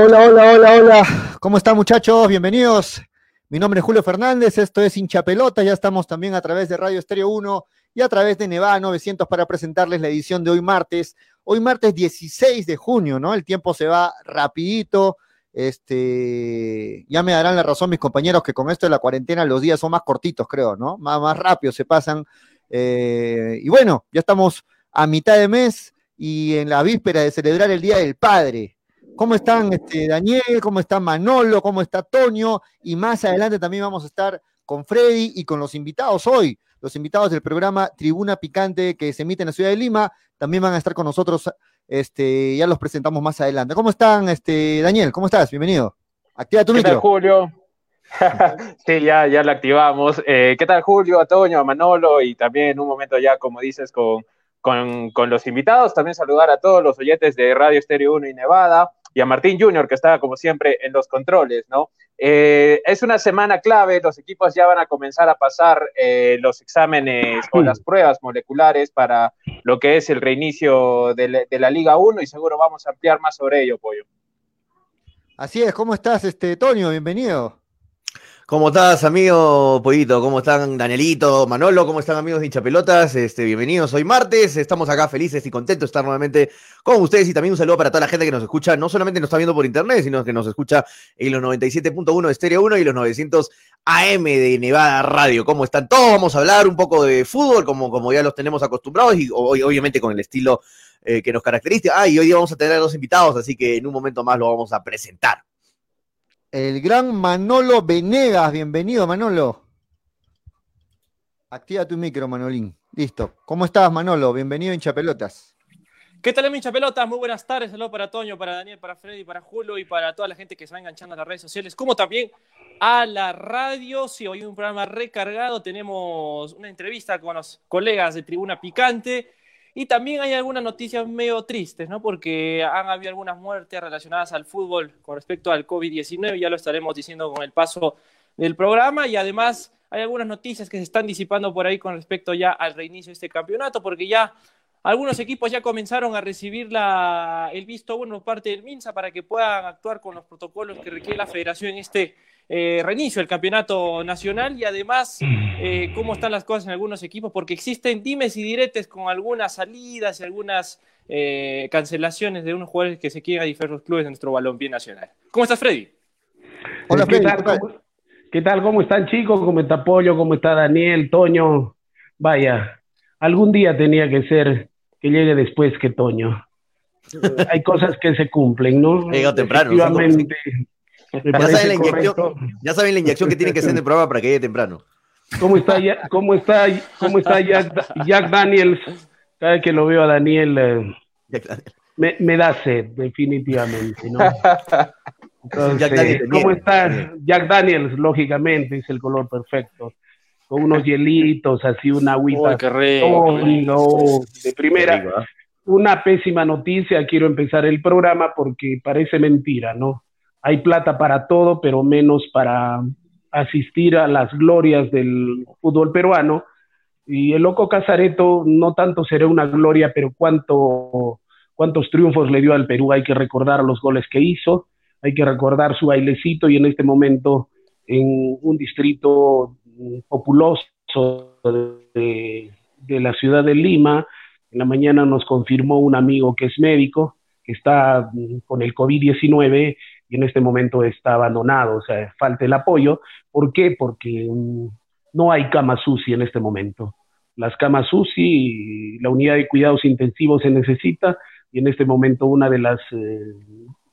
Hola, hola, hola, hola. ¿Cómo están muchachos? Bienvenidos. Mi nombre es Julio Fernández, esto es Hincha Pelota, ya estamos también a través de Radio Estéreo 1 y a través de Nevada 900 para presentarles la edición de hoy martes. Hoy martes 16 de junio, ¿no? El tiempo se va rapidito. Este, ya me darán la razón mis compañeros que con esto de la cuarentena los días son más cortitos, creo, ¿no? Más, más rápido se pasan. Eh, y bueno, ya estamos a mitad de mes y en la víspera de celebrar el Día del Padre. ¿Cómo están este, Daniel? ¿Cómo está Manolo? ¿Cómo está Toño? Y más adelante también vamos a estar con Freddy y con los invitados hoy. Los invitados del programa Tribuna Picante que se emite en la ciudad de Lima también van a estar con nosotros. Este, ya los presentamos más adelante. ¿Cómo están, este, Daniel? ¿Cómo estás? Bienvenido. Activa tu ¿Qué micro. tal, Julio? sí, ya, ya la activamos. Eh, ¿Qué tal, Julio, a Toño, a Manolo? Y también en un momento ya, como dices, con, con, con los invitados. También saludar a todos los oyentes de Radio Estéreo 1 y Nevada y a Martín Junior, que está como siempre en los controles, ¿no? Eh, es una semana clave, los equipos ya van a comenzar a pasar eh, los exámenes o las pruebas moleculares para lo que es el reinicio de, la- Liga 1 y seguro vamos a ampliar más sobre ello, Pollo. Así es, ¿cómo estás, este, Toño? Bienvenido. ¿Cómo estás, amigo Pollito? ¿Cómo están, Danielito, Manolo? ¿Cómo están, amigos de hinchapelotas? Este, bienvenidos hoy martes. Estamos acá felices y contentos de estar nuevamente con ustedes. Y también un saludo para toda la gente que nos escucha. No solamente nos está viendo por internet, sino que nos escucha en los 97.1 de Estéreo 1 y los 900 AM de Nevada Radio. ¿Cómo están todos? Vamos a hablar un poco de fútbol, como, como ya los tenemos acostumbrados, y hoy, obviamente con el estilo eh, que nos caracteriza. Ah, y hoy día vamos a tener a dos invitados, así que en un momento más lo vamos a presentar. El gran Manolo Venegas, bienvenido, Manolo. Activa tu micro, Manolín. Listo. ¿Cómo estás, Manolo? Bienvenido Hinchapelotas. ¿Qué tal, hincha pelotas? Muy buenas tardes. Saludos para Toño, para Daniel, para Freddy, para Julio y para toda la gente que se va enganchando a las redes sociales, como también a la radio. Si hoy un programa recargado, tenemos una entrevista con los colegas de Tribuna Picante y también hay algunas noticias medio tristes, ¿no? Porque han habido algunas muertes relacionadas al fútbol con respecto al COVID-19, ya lo estaremos diciendo con el paso del programa y además hay algunas noticias que se están disipando por ahí con respecto ya al reinicio de este campeonato, porque ya algunos equipos ya comenzaron a recibir la, el visto bueno por parte del MINSA para que puedan actuar con los protocolos que requiere la federación en este eh, reinicio del campeonato nacional y además eh, cómo están las cosas en algunos equipos, porque existen dimes y diretes con algunas salidas y algunas eh, cancelaciones de unos jugadores que se quieren a diversos clubes de nuestro balompié nacional. ¿Cómo estás, Freddy? Hola, ¿Qué Freddy, tal, ¿qué tal? cómo, qué tal? ¿Cómo están, chicos? ¿Cómo está Pollo? ¿Cómo está Daniel? Toño. Vaya, algún día tenía que ser que llegue después que Toño. Hay cosas que se cumplen, ¿no? Ha llegado temprano, ¿no? Efectivamente. me Ya saben, la inyección, correcto. ya saben la inyección que tienen que hacer en el programa para que llegue temprano. ¿Cómo está, ya- cómo está, cómo está Jack, Jack Daniels? Cada vez que lo veo a Daniel, eh, me, me da sed, definitivamente, ¿no? Entonces, Jack Daniels ¿Cómo está Jack Daniels? Lógicamente es el color perfecto. Con unos hielitos, así una agüita. Uy, qué rico. Oh, no, de primera. Qué rico, ¿ah? Una pésima noticia, quiero empezar el programa porque parece mentira, ¿no? Hay plata para todo, pero menos para asistir a las glorias del fútbol peruano. Y el loco Casareto no tanto será una gloria, pero cuánto, cuántos triunfos le dio al Perú. Hay que recordar los goles que hizo, hay que recordar su bailecito y en este momento en un distrito populoso de, de la ciudad de Lima, en la mañana nos confirmó un amigo que es médico, que está con el COVID-19 y en este momento está abandonado, o sea, falta el apoyo. ¿Por qué? Porque mm, no hay cama UCI en este momento. Las camas UCI, la unidad de cuidados intensivos se necesita y en este momento una de las eh,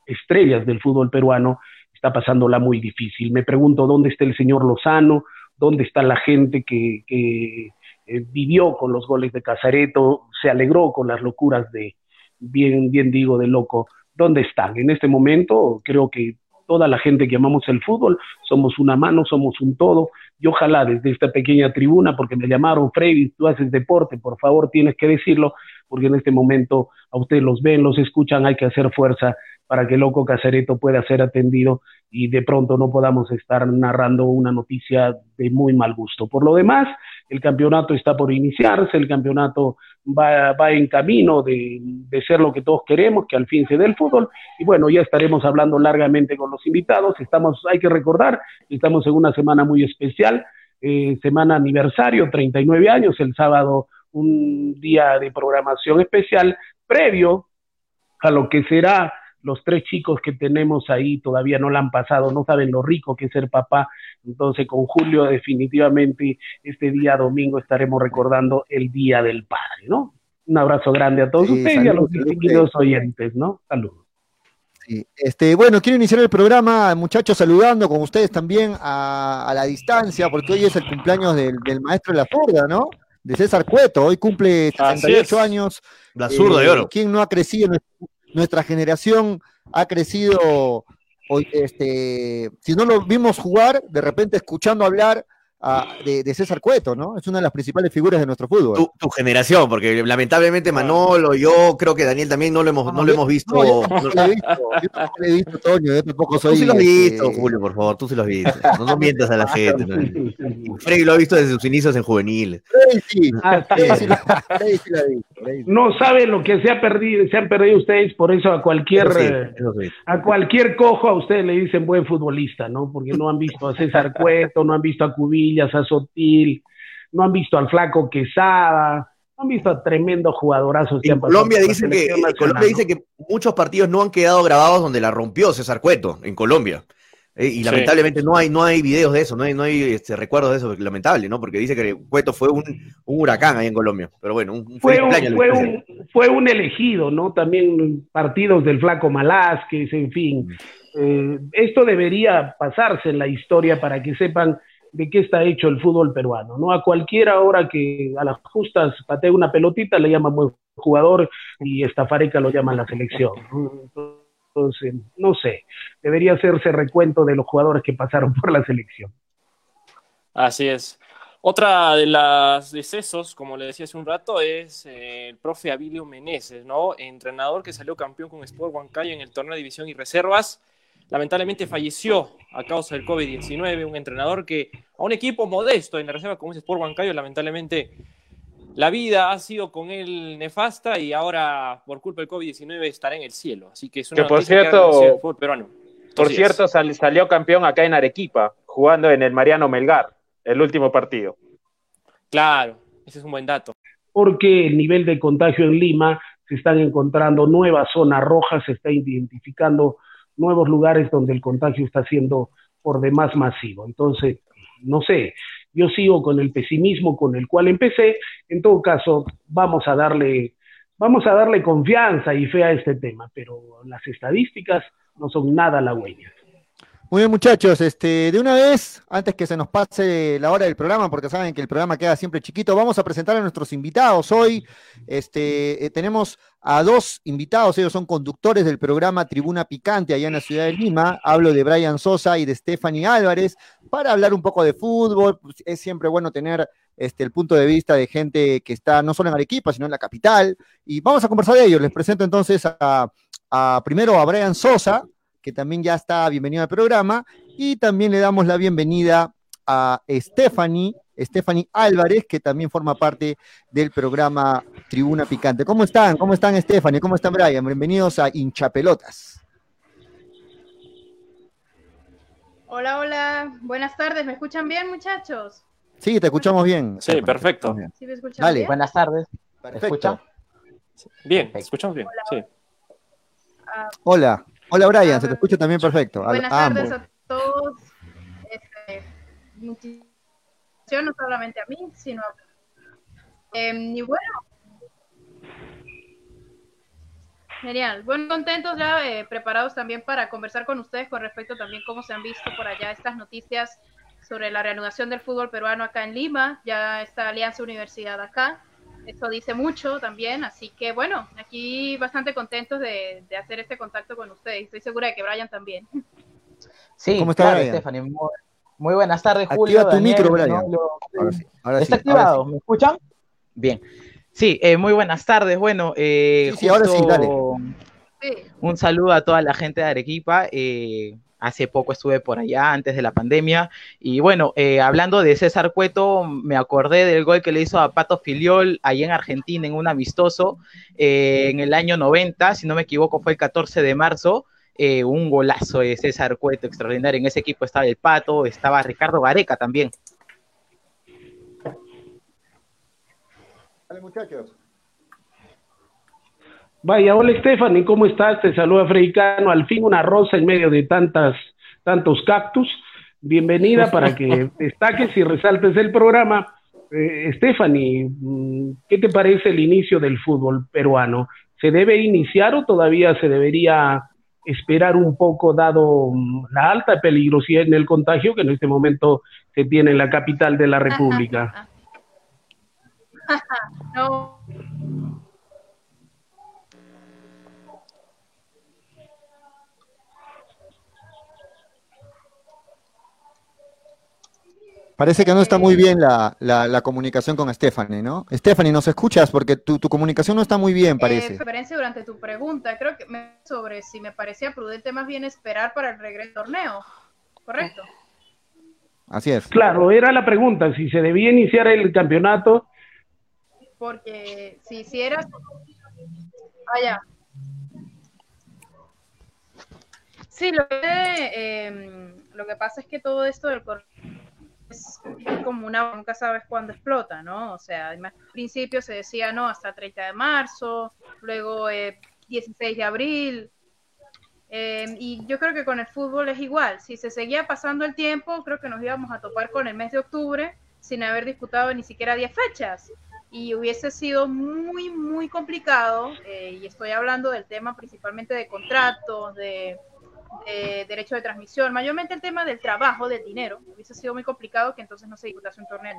estrellas del fútbol peruano está pasándola muy difícil. Me pregunto dónde está el señor Lozano, dónde está la gente que, que eh, vivió con los goles de Casareto, se alegró con las locuras de, bien, bien digo, de loco. ¿Dónde están? En este momento creo que toda la gente que amamos el fútbol somos una mano, somos un todo. Y ojalá desde esta pequeña tribuna, porque me llamaron, Freddy, tú haces deporte, por favor tienes que decirlo, porque en este momento a ustedes los ven, los escuchan, hay que hacer fuerza para que Loco Casareto pueda ser atendido y de pronto no podamos estar narrando una noticia de muy mal gusto. Por lo demás, el campeonato está por iniciarse, el campeonato va, va en camino de, de, ser lo que todos queremos, que al fin se dé el fútbol. Y bueno, ya estaremos hablando largamente con los invitados. Estamos, hay que recordar, estamos en una semana muy especial, eh, semana aniversario, 39 años, el sábado un día de programación especial previo a lo que será los tres chicos que tenemos ahí todavía no la han pasado, no saben lo rico que es ser papá. Entonces, con Julio, definitivamente, este día domingo estaremos recordando el Día del Padre, ¿no? Un abrazo grande a todos ustedes y a los distinguidos oyentes, ¿no? Saludos. Sí. Este, bueno, quiero iniciar el programa, muchachos, saludando con ustedes también a, a la distancia, porque hoy es el cumpleaños del, del maestro de la Furda, ¿no? De César Cueto, hoy cumple 68 años. La zurda de oro. Eh, ¿Quién no ha crecido? Nuestra generación ha crecido, este, si no lo vimos jugar, de repente escuchando hablar a, de, de, César Cueto, ¿no? Es una de las principales figuras de nuestro fútbol. Tu, tu, generación, porque lamentablemente Manolo, yo creo que Daniel también no lo hemos, no, no lo hemos visto. No, yo lo he visto, yo no lo he visto, Toño, yo tampoco soy. Tú sí lo has visto, este... Julio, por favor, tú sí lo has visto. No, no mientas a la gente. ¿no? Freddy lo ha visto desde sus inicios en juvenil. Freddy sí, Freddy sí, Freddy sí lo ha visto. Freddy. No saben lo que se ha perdido, se han perdido ustedes, por eso a cualquier Eso sí, eso sí. a cualquier cojo a ustedes le dicen buen futbolista, ¿no? Porque no han visto a César Cueto, no han visto a A Sotil, no han visto al flaco Quesada, no han visto a tremendos jugadorazos. En Colombia, dice que, en Colombia dice que muchos partidos no han quedado grabados donde la rompió César Cueto, en Colombia. Eh, y lamentablemente sí. no hay no hay videos de eso, no hay, no hay este, recuerdos de eso, lamentable, ¿no? Porque dice que Cueto fue un, un huracán ahí en Colombia. Pero bueno, un, fue, un, fue, un, fue un elegido, ¿no? También partidos del flaco Malásquez, en fin. Eh, esto debería pasarse en la historia para que sepan de qué está hecho el fútbol peruano, ¿no? A cualquiera hora que a las justas patee una pelotita le llaman buen jugador y Estafareca lo llaman la selección. Entonces, no sé, debería hacerse recuento de los jugadores que pasaron por la selección. Así es. Otra de las decesos, como le decía hace un rato, es eh, el profe Abilio Meneses, ¿no? Entrenador que salió campeón con Sport Huancayo en el torneo de división y reservas lamentablemente falleció a causa del COVID-19, un entrenador que a un equipo modesto en la reserva como es Sport Huancayo, lamentablemente la vida ha sido con él nefasta y ahora por culpa del COVID-19 estará en el cielo. Así que es una que por cierto, que peruano. Por Así cierto, sal, salió campeón acá en Arequipa, jugando en el Mariano Melgar, el último partido. Claro, ese es un buen dato. Porque el nivel de contagio en Lima se están encontrando nuevas zonas rojas, se está identificando nuevos lugares donde el contagio está siendo por demás masivo. Entonces, no sé, yo sigo con el pesimismo con el cual empecé. En todo caso, vamos a darle, vamos a darle confianza y fe a este tema, pero las estadísticas no son nada halagüeñas. Muy bien, muchachos, este, de una vez, antes que se nos pase la hora del programa, porque saben que el programa queda siempre chiquito, vamos a presentar a nuestros invitados. Hoy este, eh, tenemos a dos invitados, ellos son conductores del programa Tribuna Picante allá en la ciudad de Lima. Hablo de Brian Sosa y de Stephanie Álvarez, para hablar un poco de fútbol. Pues, es siempre bueno tener este, el punto de vista de gente que está no solo en Arequipa, sino en la capital. Y vamos a conversar de ellos. Les presento entonces a, a primero a Brian Sosa, que también ya está bienvenido al programa, y también le damos la bienvenida a Stephanie, Stephanie Álvarez, que también forma parte del programa Tribuna Picante. ¿Cómo están? ¿Cómo están Stephanie? ¿Cómo están Brian? Bienvenidos a Hinchapelotas. Hola, hola. Buenas tardes. ¿Me escuchan bien, muchachos? Sí, te escuchamos bien. Sí, perfecto. ¿Sí me escuchan Dale. bien? Buenas tardes. Perfecto. escuchan? Bien, te escuchamos bien. Sí. Ah, Hola. Hola Brian, se te escucha también perfecto. A- buenas a tardes ambos. a todos. Este, muchísimas no solamente a mí, sino a... Em, y bueno. Genial. Bueno, contentos ya, eh, preparados también para conversar con ustedes con respecto también cómo se han visto por allá estas noticias sobre la reanudación del fútbol peruano acá en Lima. Ya está Alianza Universidad acá. Eso dice mucho también, así que bueno, aquí bastante contentos de, de hacer este contacto con ustedes. Estoy segura de que Brian también. Sí, ¿Cómo está, claro, Brian? Stephanie. Muy, muy buenas tardes, Julio. Activa tu Daniel, micro, Brian. Manolo. Ahora sí, ahora ¿Está sí, ahora activado? ¿Me escuchan? Bien. Sí, eh, muy buenas tardes. Bueno, eh, Sí, sí, ahora sí, dale. Un saludo a toda la gente de Arequipa. Eh, Hace poco estuve por allá, antes de la pandemia. Y bueno, eh, hablando de César Cueto, me acordé del gol que le hizo a Pato Filiol ahí en Argentina en un amistoso eh, en el año 90, si no me equivoco, fue el 14 de marzo. Eh, un golazo de César Cueto extraordinario. En ese equipo estaba el Pato, estaba Ricardo Gareca también. Dale, muchachos. Vaya, hola Stephanie, ¿cómo estás? Te saluda Freicano. Al fin una rosa en medio de tantas, tantos cactus. Bienvenida para que destaques y resaltes el programa. Eh, Stephanie, mm, ¿qué te parece el inicio del fútbol peruano? ¿Se debe iniciar o todavía se debería esperar un poco dado mm, la alta peligrosidad en el contagio que en este momento se tiene en la capital de la República? no. Parece que no está muy bien la, la, la, comunicación con Stephanie, ¿no? Stephanie, ¿nos escuchas? Porque tu, tu comunicación no está muy bien, parece. Eh, referencia durante tu pregunta, creo que me, sobre si me parecía prudente más bien esperar para el regreso del torneo, ¿correcto? Así es. Claro, era la pregunta, si se debía iniciar el campeonato. Porque si, si era... Vaya. Sí, lo que, eh, lo que pasa es que todo esto del es como una, nunca sabes cuándo explota, ¿no? O sea, al principio se decía, no, hasta 30 de marzo, luego eh, 16 de abril, eh, y yo creo que con el fútbol es igual, si se seguía pasando el tiempo, creo que nos íbamos a topar con el mes de octubre sin haber disputado ni siquiera 10 fechas, y hubiese sido muy, muy complicado, eh, y estoy hablando del tema principalmente de contratos, de de derecho de transmisión, mayormente el tema del trabajo, del dinero, hubiese sido muy complicado que entonces no se disputase un torneo.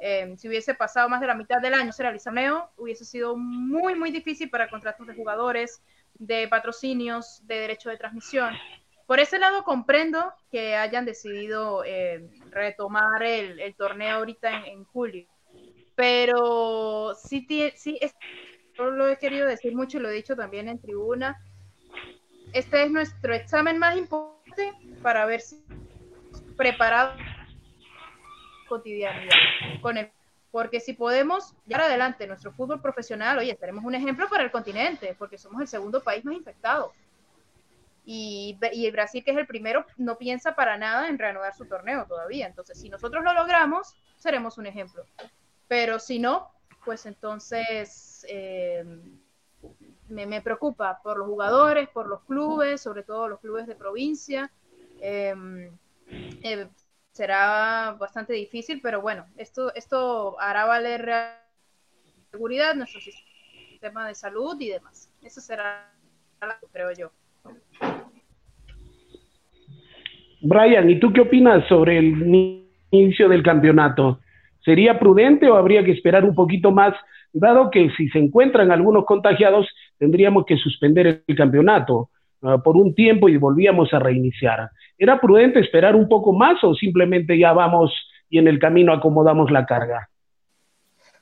Eh, si hubiese pasado más de la mitad del año ser el hubiese sido muy, muy difícil para contratos de jugadores, de patrocinios, de derecho de transmisión. Por ese lado comprendo que hayan decidido eh, retomar el, torneo ahorita en, julio, pero sí, sí lo he querido decir mucho y lo he dicho también en tribuna, este es nuestro examen más importante para ver si preparado cotidianidad con el porque si podemos llevar adelante nuestro fútbol profesional, oye, tenemos un ejemplo para el continente, porque somos el segundo país más infectado. Y, y, el Brasil, que es el primero, no piensa para nada en reanudar su torneo todavía. Entonces, si nosotros lo logramos, seremos un ejemplo. Pero si no, pues entonces eh, me, me, preocupa por los jugadores, por los clubes, sobre todo los clubes de provincia. Eh, eh, será bastante difícil, pero bueno, esto, esto hará valer la seguridad, nuestro sistema de salud y demás. Eso será, creo yo. Brian, ¿y tú qué opinas sobre el inicio del campeonato? ¿Sería prudente o habría que esperar un poquito más, dado que si se encuentran algunos contagiados, tendríamos que suspender el campeonato uh, por un tiempo y volvíamos a reiniciar. ¿Era prudente esperar un poco más o simplemente ya vamos y en el camino acomodamos la carga?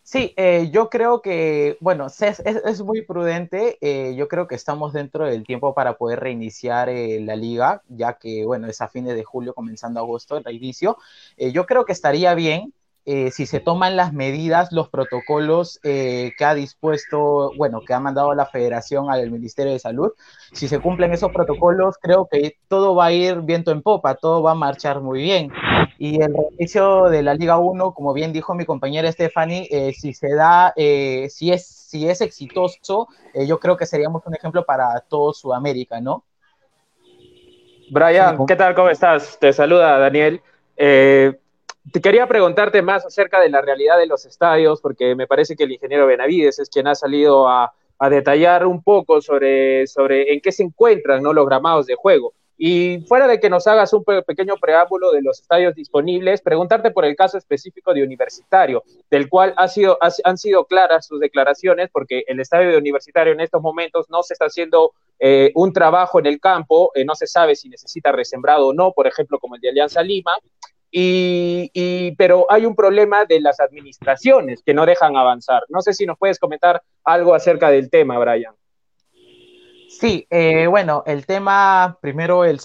Sí, eh, yo creo que, bueno, es, es, muy prudente. Eh, yo creo que estamos dentro del tiempo para poder reiniciar eh, la liga, ya que, bueno, es a fines de julio, comenzando agosto, el reinicio. Yo creo que estaría bien eh, si se toman las medidas, los protocolos eh, que ha dispuesto, bueno, que ha mandado la federación al Ministerio de Salud, si se cumplen esos protocolos, creo que todo va a ir viento en popa, todo va a marchar muy bien. Y el reinicio de la Liga 1, como bien dijo mi compañera Stephanie, eh, si se da, eh, si, es, si es exitoso, eh, yo creo que seríamos un ejemplo para todo Sudamérica, ¿no? Brian, ¿qué tal? ¿Cómo estás? Te saluda Daniel. Eh, te quería preguntarte más acerca de la realidad de los estadios, porque me parece que el ingeniero Benavides es quien ha salido a, a detallar un poco sobre, sobre en qué se encuentran ¿no? los gramados de juego. Y fuera de que nos hagas un pe pequeño preámbulo de los estadios disponibles, preguntarte por el caso específico de Universitario, del cual ha sido, ha, han sido claras sus declaraciones, porque el estadio de Universitario en estos momentos no se está haciendo eh, un trabajo en el campo, eh, no se sabe si necesita resembrado o no, por ejemplo, como el de Alianza Lima, y, pero hay un problema de las administraciones que no dejan avanzar. No sé si nos puedes comentar algo acerca del tema, Brian. Sí, eh, bueno, el tema, primero el,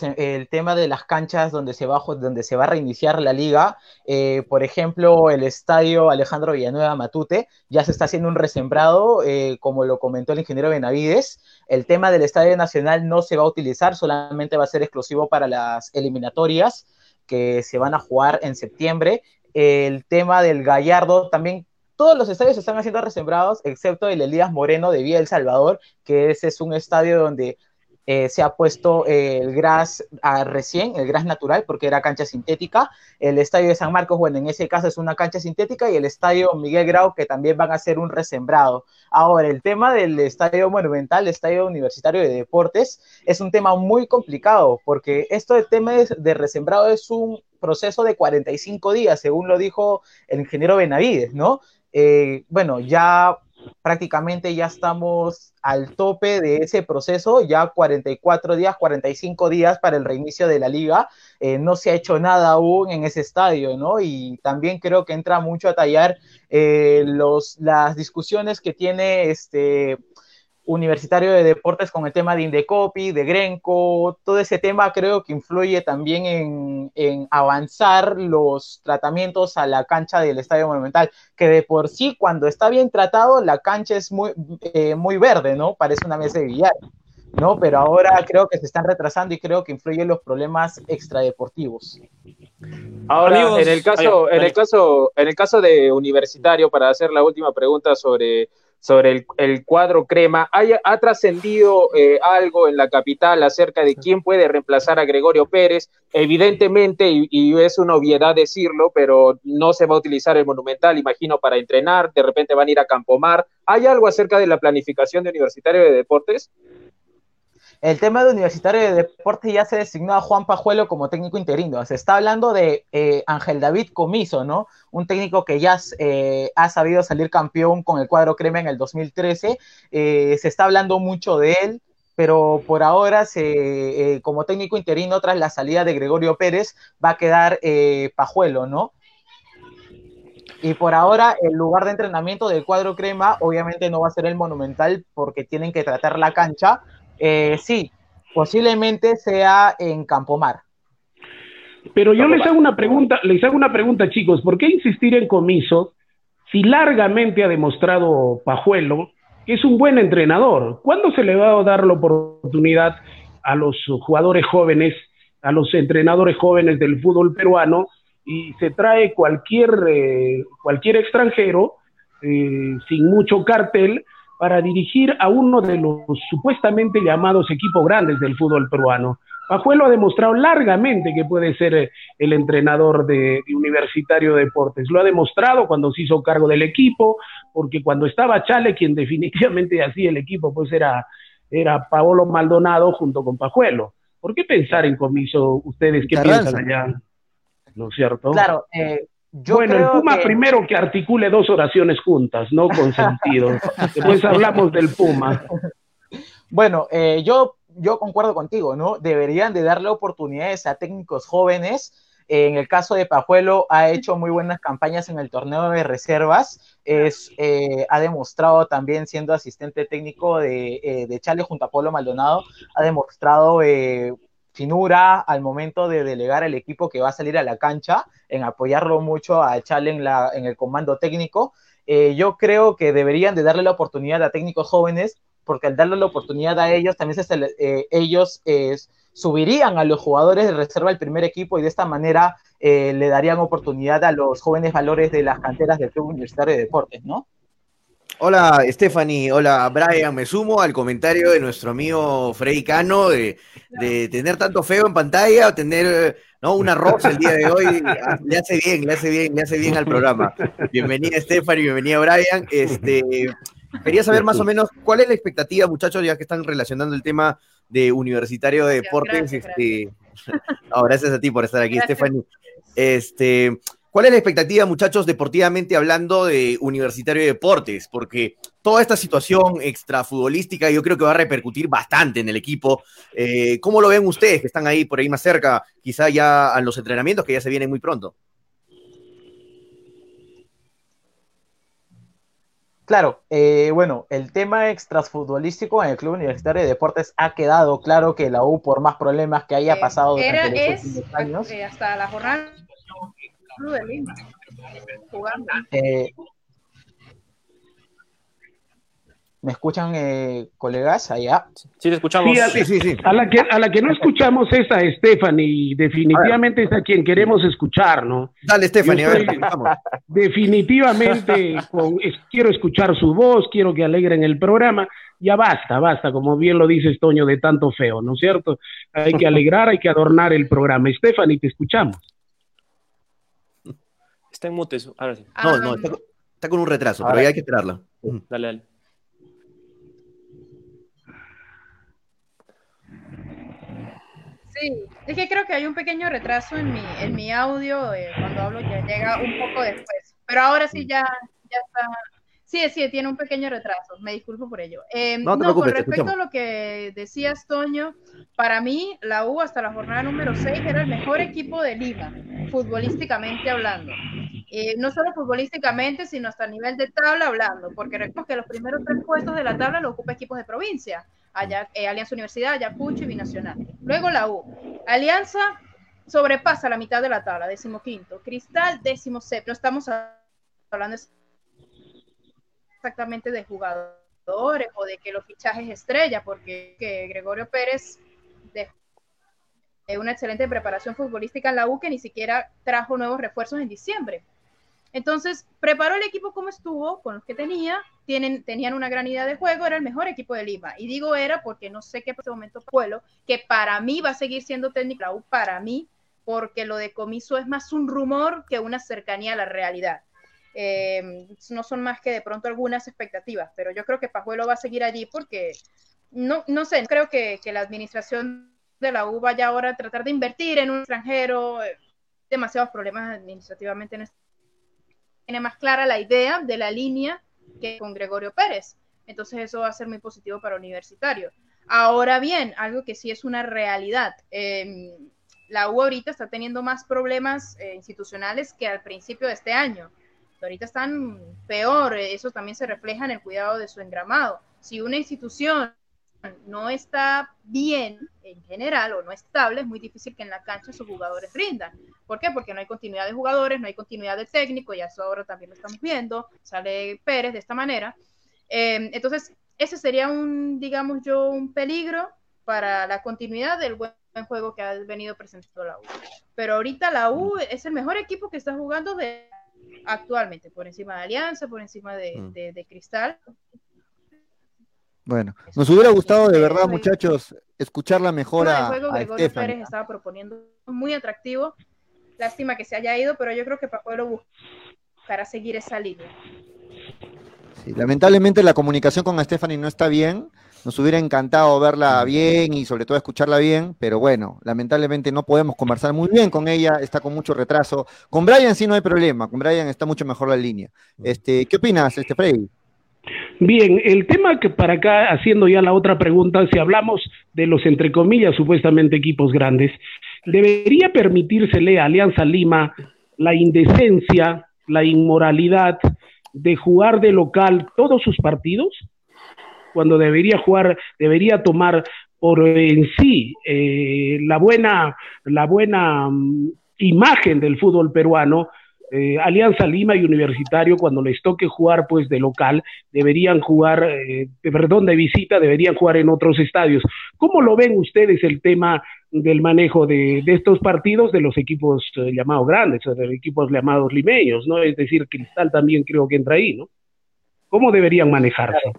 tema de las canchas donde se va, donde se va a reiniciar la liga, eh, por ejemplo, el estadio Alejandro Villanueva Matute, ya se está haciendo un resembrado, eh, como lo comentó el ingeniero Benavides, el tema del Estadio Nacional no se va a utilizar, solamente va a ser exclusivo para las eliminatorias que se van a jugar en septiembre. El tema del Gallardo también todos los estadios están haciendo resembrados, excepto el Elías Moreno de Vía El Salvador, que ese es un estadio donde eh, se ha puesto el gras recién, el gras natural, porque era cancha sintética. El estadio de San Marcos, bueno, en ese caso es una cancha sintética, y el estadio Miguel Grau, que también van a hacer un resembrado. Ahora, el tema del estadio monumental, el estadio universitario de deportes, es un tema muy complicado, porque esto de tema de resembrado es un proceso de 45 días, según lo dijo el ingeniero Benavides, ¿no? Eh, bueno, ya prácticamente ya estamos al tope de ese proceso, ya 44 días, 45 días para el reinicio de la liga, eh, no se ha hecho nada aún en ese estadio, ¿no? Y también creo que entra mucho a tallar eh, los, las discusiones que tiene este Universitario de Deportes con el tema de Indecopi, de Grenco, todo ese tema creo que influye también en, avanzar los tratamientos a la cancha del Estadio Monumental, que de por sí cuando está bien tratado la cancha es muy, eh, muy verde, ¿no? Parece una mesa de billar, ¿no? Pero ahora creo que se están retrasando y creo que influyen los problemas extradeportivos. Ahora, en el caso, en el caso, en el caso de Universitario, para hacer la última pregunta sobre sobre el, cuadro crema. ¿Ha trascendido eh, algo en la capital acerca de quién puede reemplazar a Gregorio Pérez? Evidentemente, y, es una obviedad decirlo, pero no se va a utilizar el Monumental, imagino, para entrenar, de repente van a ir a Campomar. ¿Hay algo acerca de la planificación de Universitario de Deportes? El tema de Universitario de Deportes ya se designó a Juan Pajuelo como técnico interino. Se está hablando de eh, Ángel David Comiso, ¿no? Un técnico que ya eh, ha sabido salir campeón con el cuadro crema en el 2013. Eh, se está hablando mucho de él, pero por ahora, como técnico interino, tras la salida de Gregorio Pérez, va a quedar Pajuelo, ¿no? Y por ahora, el lugar de entrenamiento del cuadro crema, obviamente no va a ser el monumental porque tienen que tratar la cancha eh, sí, posiblemente sea en Campomar. Pero yo les hago una pregunta, les hago una pregunta, chicos, ¿por qué insistir en Comiso si largamente ha demostrado Pajuelo que es un buen entrenador? ¿Cuándo se le va a dar la oportunidad a los jugadores jóvenes, a los entrenadores jóvenes del fútbol peruano y se trae cualquier, eh, cualquier extranjero eh, sin mucho cartel para dirigir a uno de los supuestamente llamados equipos grandes del fútbol peruano. Pajuelo ha demostrado largamente que puede ser eh, el entrenador de, Universitario de Deportes. Lo ha demostrado cuando se hizo cargo del equipo, porque cuando estaba Chale, quien definitivamente hacía el equipo, pues era, era Paolo Maldonado junto con Pajuelo. ¿Por qué pensar en comiso ustedes? ¿Qué piensan allá? ¿No es cierto? Claro, eh, bueno, el Puma primero que articule dos oraciones juntas, no con sentido. Después hablamos del Puma. Bueno, eh, yo, yo concuerdo contigo, ¿no? Deberían de darle oportunidades a técnicos jóvenes. En el caso de Pajuelo, ha hecho muy buenas campañas en el torneo de reservas. Es, eh, ha demostrado también, siendo asistente técnico de, eh, de Chale junto a Polo Maldonado, ha demostrado finura al momento de delegar el equipo que va a salir a la cancha, en apoyarlo mucho a Chale en, la, en el comando técnico. Eh, yo creo que deberían de darle la oportunidad a técnicos jóvenes, porque al darle la oportunidad a ellos, también se, eh, ellos eh, subirían a los jugadores de reserva al primer equipo y de esta manera le darían oportunidad a los jóvenes valores de las canteras del Club Universitario de Deportes, ¿no? Hola Stephanie, hola Brian, me sumo al comentario de nuestro amigo Freddy Cano de, tener tanto feo en pantalla o tener ¿no? una rosa el día de hoy, ah, le hace bien, le hace bien, le hace bien al programa. Bienvenida Stephanie, bienvenida Brian. Este, quería saber más o menos cuál es la expectativa, muchachos, ya que están relacionando el tema de Universitario de Deportes. este, gracias a ti por estar aquí, Stephanie. Este, ¿Cuál es la expectativa, muchachos, deportivamente hablando de Universitario de Deportes? Porque toda esta situación extrafutbolística yo creo que va a repercutir bastante en el equipo. Eh, ¿Cómo lo ven ustedes que están ahí por ahí más cerca, quizá ya a los entrenamientos que ya se vienen muy pronto? Claro, eh, bueno, el tema extrafutbolístico en el Club Universitario de Deportes ha quedado claro que la U, por más problemas que haya Eh, pasado Era, durante los es últimos años, eh, hasta la jornada Club de Lima, jugando. eh, ¿me escuchan, eh, colegas, allá? Sí, te escuchamos. Sí, a- Sí, sí, sí. A la que, a la que no escuchamos es a Stephanie, definitivamente es a quien queremos escuchar, ¿no? Dale, Stephanie, a ver, vamos. Definitivamente con- es- quiero escuchar su voz, quiero que alegren el programa. Ya basta, basta, como bien lo dices, Toño, de tanto feo, ¿no es cierto? Hay que alegrar, hay que adornar el programa. Stephanie, te escuchamos. Está en mute. eso. Ahora sí. No, Ah, no, está, con- está con un retraso, pero ya hay que esperarla. Dale, dale. Sí, es que creo que hay un pequeño retraso en mi, en mi audio eh, cuando hablo, ya llega un poco después. Pero ahora sí ya, ya está. Sí, sí, tiene un pequeño retraso. Me disculpo por ello. Eh, No con respecto a lo que decías, Toño, para mí la U hasta la jornada número 6 era el mejor equipo de Lima, futbolísticamente hablando. Eh, no solo futbolísticamente, sino hasta a nivel de tabla hablando, porque recordemos que los primeros tres puestos de la tabla lo ocupa equipos de provincia, allá, eh, Alianza Universidad, Ayacucho y Binacional. Luego la U. Alianza sobrepasa la mitad de la tabla, decimoquinto. Cristal, décimo séptimo. No estamos hablando exactamente de jugadores o de que los fichajes estrella, porque que Gregorio Pérez de de una excelente preparación futbolística en la U que ni siquiera trajo nuevos refuerzos en diciembre. Entonces, preparó el equipo como estuvo, con los que tenía, tienen, tenían una gran idea de juego, era el mejor equipo de Lima. Y digo era porque no sé qué por este momento Pueblo, que para mí va a seguir siendo técnico la U, para mí, porque lo de Comiso es más un rumor que una cercanía a la realidad. Eh, no son más que de pronto algunas expectativas, pero yo creo que Pajuelo va a seguir allí porque no, no sé, creo que, la administración de la U vaya ahora a tratar de invertir en un extranjero, eh, demasiados problemas administrativamente en este tiene más clara la idea de la línea que con Gregorio Pérez. Entonces eso va a ser muy positivo para Universitario. Ahora bien, algo que sí es una realidad. eh, la U ahorita está teniendo más problemas eh, institucionales que al principio de este año. Ahorita están peor, eh, eso también se refleja en el cuidado de su engramado. Si una institución no está bien en general o no estable, es muy difícil que en la cancha sus jugadores rindan. ¿Por qué? Porque no hay continuidad de jugadores, no hay continuidad de técnico, y eso ahora también lo estamos viendo, sale Pérez de esta manera. Eh, entonces, ese sería un, digamos yo, un peligro para la continuidad del buen juego que ha venido presentando la U. Pero ahorita la U es el mejor equipo que está jugando de actualmente, por encima de Alianza, por encima de, Mm. de, de Cristal. Bueno, nos hubiera gustado de verdad, muchachos, escuchar la El mejora juego a Gregorio. Pérez estaba proponiendo muy atractivo. Lástima que se haya ido, pero yo creo que Pajuelo buscará seguir esa línea. Sí, lamentablemente la comunicación con Stephanie no está bien. Nos hubiera encantado verla bien y sobre todo escucharla bien, pero bueno, lamentablemente no podemos conversar muy bien con ella, está con mucho retraso. Con Brian sí no hay problema, con Brian está mucho mejor la línea. Este, ¿qué opinas, este Freddy? Bien, el tema que para acá, haciendo ya la otra pregunta, si hablamos de los, entre comillas, supuestamente equipos grandes, ¿debería permitírsele a Alianza Lima la indecencia, la inmoralidad de jugar de local todos sus partidos? Cuando debería jugar, debería tomar por en sí eh, la buena, la buena mm, imagen del fútbol peruano, eh, Alianza Lima y Universitario, cuando les toque jugar pues de local, deberían jugar, eh, perdón, de visita, deberían jugar en otros estadios. ¿Cómo lo ven ustedes el tema del manejo de, estos partidos de los equipos eh, llamados grandes, de los equipos llamados limeños, ¿no? Es decir, Cristal también creo que entra ahí, ¿no? ¿Cómo deberían manejarse?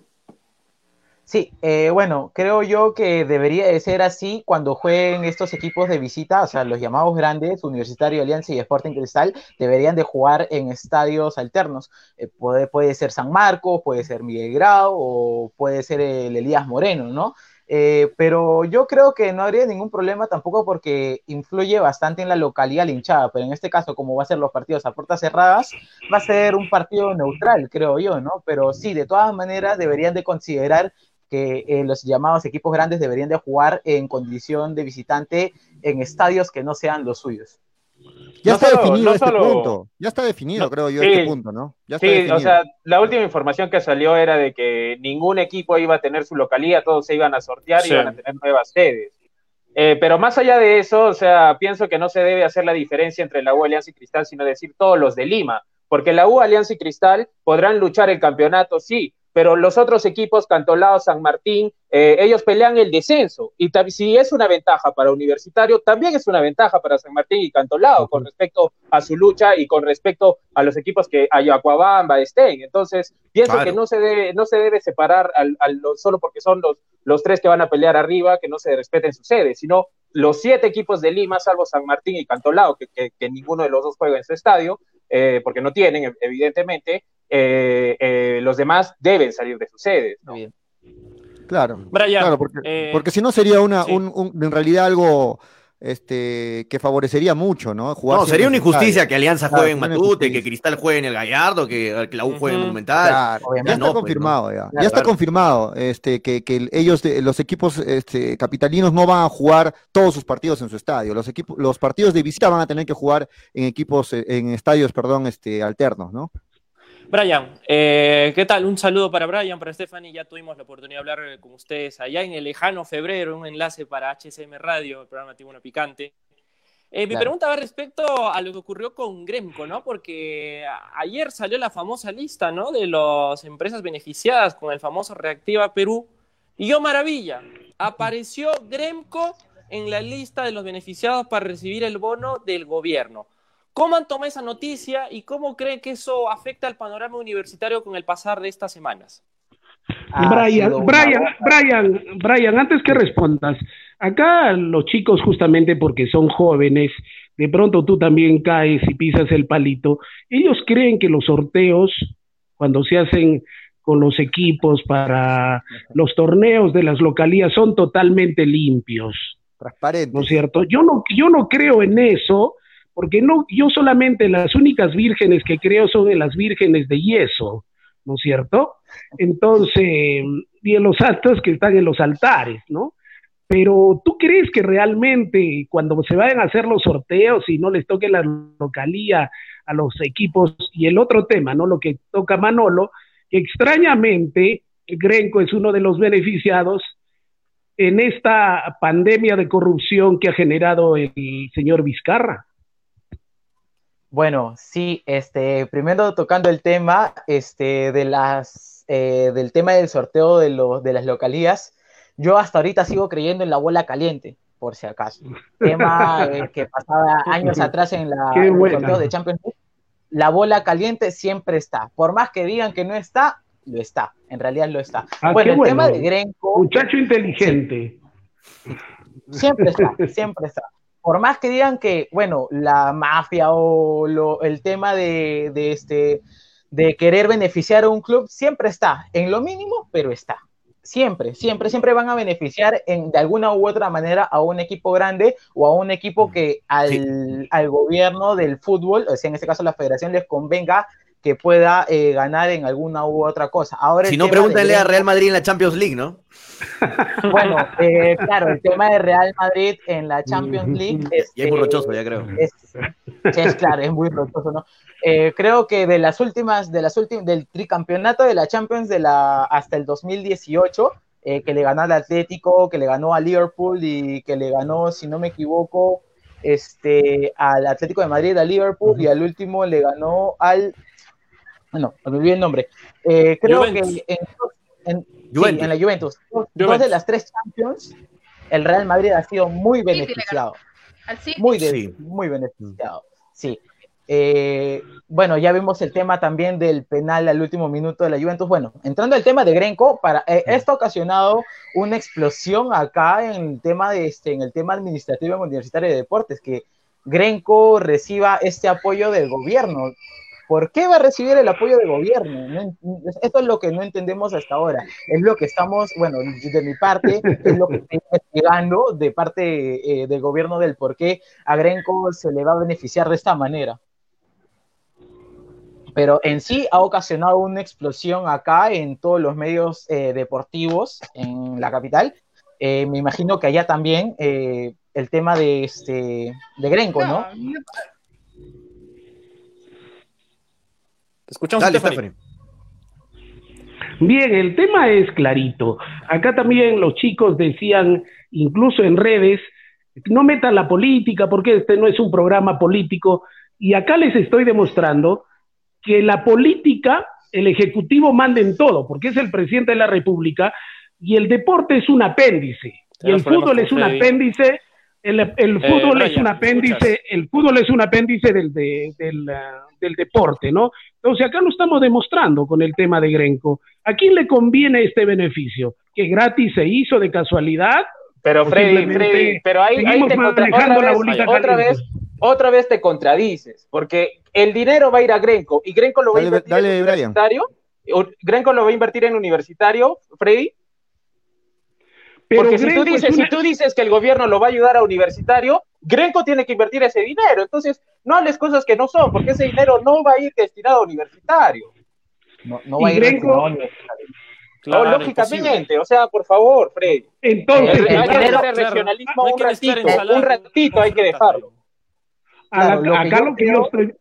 Sí, eh, bueno, creo yo que debería de ser así cuando jueguen estos equipos de visita, o sea, los llamados grandes, Universitario Alianza y Sporting Cristal, deberían de jugar en estadios alternos. Eh, puede, puede ser San Marcos, puede ser Miguel Grau o puede ser el Elías Moreno, ¿no? Eh, pero yo creo que no habría ningún problema tampoco porque influye bastante en la localidad la hinchada, pero en este caso, como va a ser los partidos a puertas cerradas, va a ser un partido neutral, creo yo, ¿no? Pero sí, de todas maneras deberían de considerar que eh, los llamados equipos grandes deberían de jugar en condición de visitante en estadios que no sean los suyos. Ya No está solo- definido no este solo- punto. Ya está definido, No, creo yo, sí. este punto, ¿no? Ya está Sí, definido. o sea, la última información que salió era de que ningún equipo iba a tener su localía, todos se iban a sortear y Sí. iban a tener nuevas sedes. Eh, pero más allá de eso, o sea, pienso que no se debe hacer la diferencia entre la U Alianza y Cristal, sino decir todos los de Lima, porque la U Alianza y Cristal podrán luchar el campeonato, sí, pero los otros equipos, Cantolao, San Martín, eh, ellos pelean el descenso. Y si es una ventaja para Universitario, también es una ventaja para San Martín y Cantolao con respecto a su lucha y con respecto a los equipos que Ayacuabamba estén. Entonces, pienso Claro. que no se debe, no se debe separar al, al- lo- solo porque son los, los tres que van a pelear arriba, que no se respeten sus sedes, sino los siete equipos de Lima, salvo San Martín y Cantolao, que, que- que ninguno de los dos juega en su estadio, eh, porque no tienen, ev- evidentemente, eh, eh, los demás deben salir de sus sedes. ¿no? Bien. Claro. Brian, Claro, porque, eh, porque si no sería una, sí. un- un- en realidad algo este, que favorecería mucho, ¿no? Jugar No, sería una en injusticia que Alianza Claro, juegue en Matute, que. Cristal juegue en el Gallardo, que, que la U juegue en Ujú. Monumental. Claro, ya está no, pues, confirmado, ya. Claro, ya está claro. confirmado este, que, que ellos, de- los equipos este, capitalinos no van a jugar todos sus partidos en su estadio. Los, equipos, los partidos de visita van a tener que jugar en equipos, en estadios, perdón, este, alternos, ¿no? Brian, eh, ¿qué tal? Un saludo para Brian, para Stephanie. Ya tuvimos la oportunidad de hablar con ustedes allá en el lejano febrero, un enlace para HSM Radio, el programa Tribuna Picante. Eh, mi Claro. pregunta va respecto a lo que ocurrió con Gremco, ¿no? Porque ayer salió la famosa lista, ¿no? De las empresas beneficiadas con el famoso Reactiva Perú. Y yo, maravilla, apareció Gremco en la lista de los beneficiados para recibir el bono del gobierno. ¿Cómo han tomado esa noticia y cómo creen que eso afecta al panorama universitario con el pasar de estas semanas? Ha Brian, Brian. Brian, Brian, antes que respondas, acá los chicos justamente porque son jóvenes, de pronto tú también caes y pisas el palito, ellos creen que los sorteos, cuando se hacen con los equipos para los torneos de las localías, son totalmente limpios. Transparente. ¿no es cierto? Yo no, yo no creo en eso, porque no, yo solamente las únicas vírgenes que creo son en las vírgenes de yeso, ¿no es cierto? Entonces, y en los santos que están en los altares, ¿no? Pero tú crees que realmente cuando se vayan a hacer los sorteos y no les toque la localía a los equipos y el otro tema, ¿no? Lo que toca Manolo, que extrañamente Grenco es uno de los beneficiados en esta pandemia de corrupción que ha generado el señor Vizcarra. Bueno, sí, este, primero tocando el tema, este, de las, eh, del tema del sorteo de los, de las localías, yo hasta ahorita sigo creyendo en la bola caliente, por si acaso. Tema eh, que pasaba años atrás en, la, en los sorteos de Champions League. La bola caliente siempre está. Por más que digan que no está, lo está. En realidad lo está. Ah, bueno, el bueno. tema de Grenco, Muchacho inteligente. Siempre está, siempre está. Por más que digan que, bueno, la mafia o lo- el tema de, de este, de querer beneficiar a un club, siempre está, en lo mínimo, pero está. Siempre, siempre, siempre van a beneficiar en, de alguna u otra manera a un equipo grande o a un equipo que al, al gobierno del fútbol, o sea, en este caso la federación, les convenga que pueda eh, ganar en alguna u otra cosa. Ahora Si no, pregúntenle a Real Madrid en la Champions League, ¿no? bueno, eh, claro, el tema de Real Madrid en la Champions League es, Y es muy eh, rochoso, ya creo. es claro, es muy rochoso, ¿no? Eh, creo que de las últimas, de las últimas, del tricampeonato de la Champions de la hasta el 2018, eh, que le ganó al Atlético, que le ganó a Liverpool y que le ganó, si no me equivoco, este, al Atlético de Madrid, a Liverpool y al último le ganó al, bueno, me olvidé el nombre. Eh, creo Juventus. que en, en- sí, Juventus. en la Juventus, dos Juventus. de las tres Champions, el Real Madrid ha sido muy beneficiado. Muy, de- Sí. muy beneficiado. Sí. Eh, bueno, ya vimos el tema también del penal al último minuto de la Juventus. Bueno, entrando al tema de Grenco, para, eh, esto ha ocasionado una explosión acá en el tema de este, en el tema administrativo universitario de deportes, que Grenco reciba este apoyo del gobierno. ¿Por qué va a recibir el apoyo del gobierno? No esto es lo que no entendemos hasta ahora. Es lo que estamos, bueno, de mi parte, es lo que estoy investigando de parte eh, del gobierno del por qué a Grenco se le va a beneficiar de esta manera. Pero en sí ha ocasionado una explosión acá en todos los medios eh, deportivos en la capital. Eh, me imagino que allá también, el tema de este de Grenco, ¿no? Te escuchamos, Dale, Stephanie. Bien, el tema es clarito. Acá también los chicos decían, incluso en redes, no metan la política porque este no es un programa político. Y acá les estoy demostrando que la política, el Ejecutivo manda en todo, porque es el presidente de la República, y el deporte es un apéndice. Y el fútbol problemas es un apéndice, el, el fútbol es un ¿me apéndice, escuchas? el fútbol es un apéndice del, de- del, ah, del deporte, ¿no? Entonces acá lo estamos demostrando con el tema de Grenco. ¿A quién le conviene este beneficio? ¿Que gratis se hizo de casualidad? Pero Freddy, Freddy, pero ahí, te contra- otra vez, otra vez, otra vez te contradices, porque el dinero va a ir a Grenco y Grenco lo va a invertir dale, en Brian. universitario. Grenco lo va a invertir en universitario, Freddy. Pero Porque si tú, dices, una- si tú dices que el gobierno lo va a ayudar a universitario, Grenco tiene que invertir ese dinero. Entonces, no hables cosas que no son, porque ese dinero no va a ir destinado a universitario. No, no va a ir Grenco- destinado a universitario. Claro, No, lógicamente, o sea, por favor, Freddy. Entonces, El- el hay que dinero- dejar el regionalismo No un ratito, un ratito hay que dejarlo. a la- Claro, lo que acá lo que yo estoy...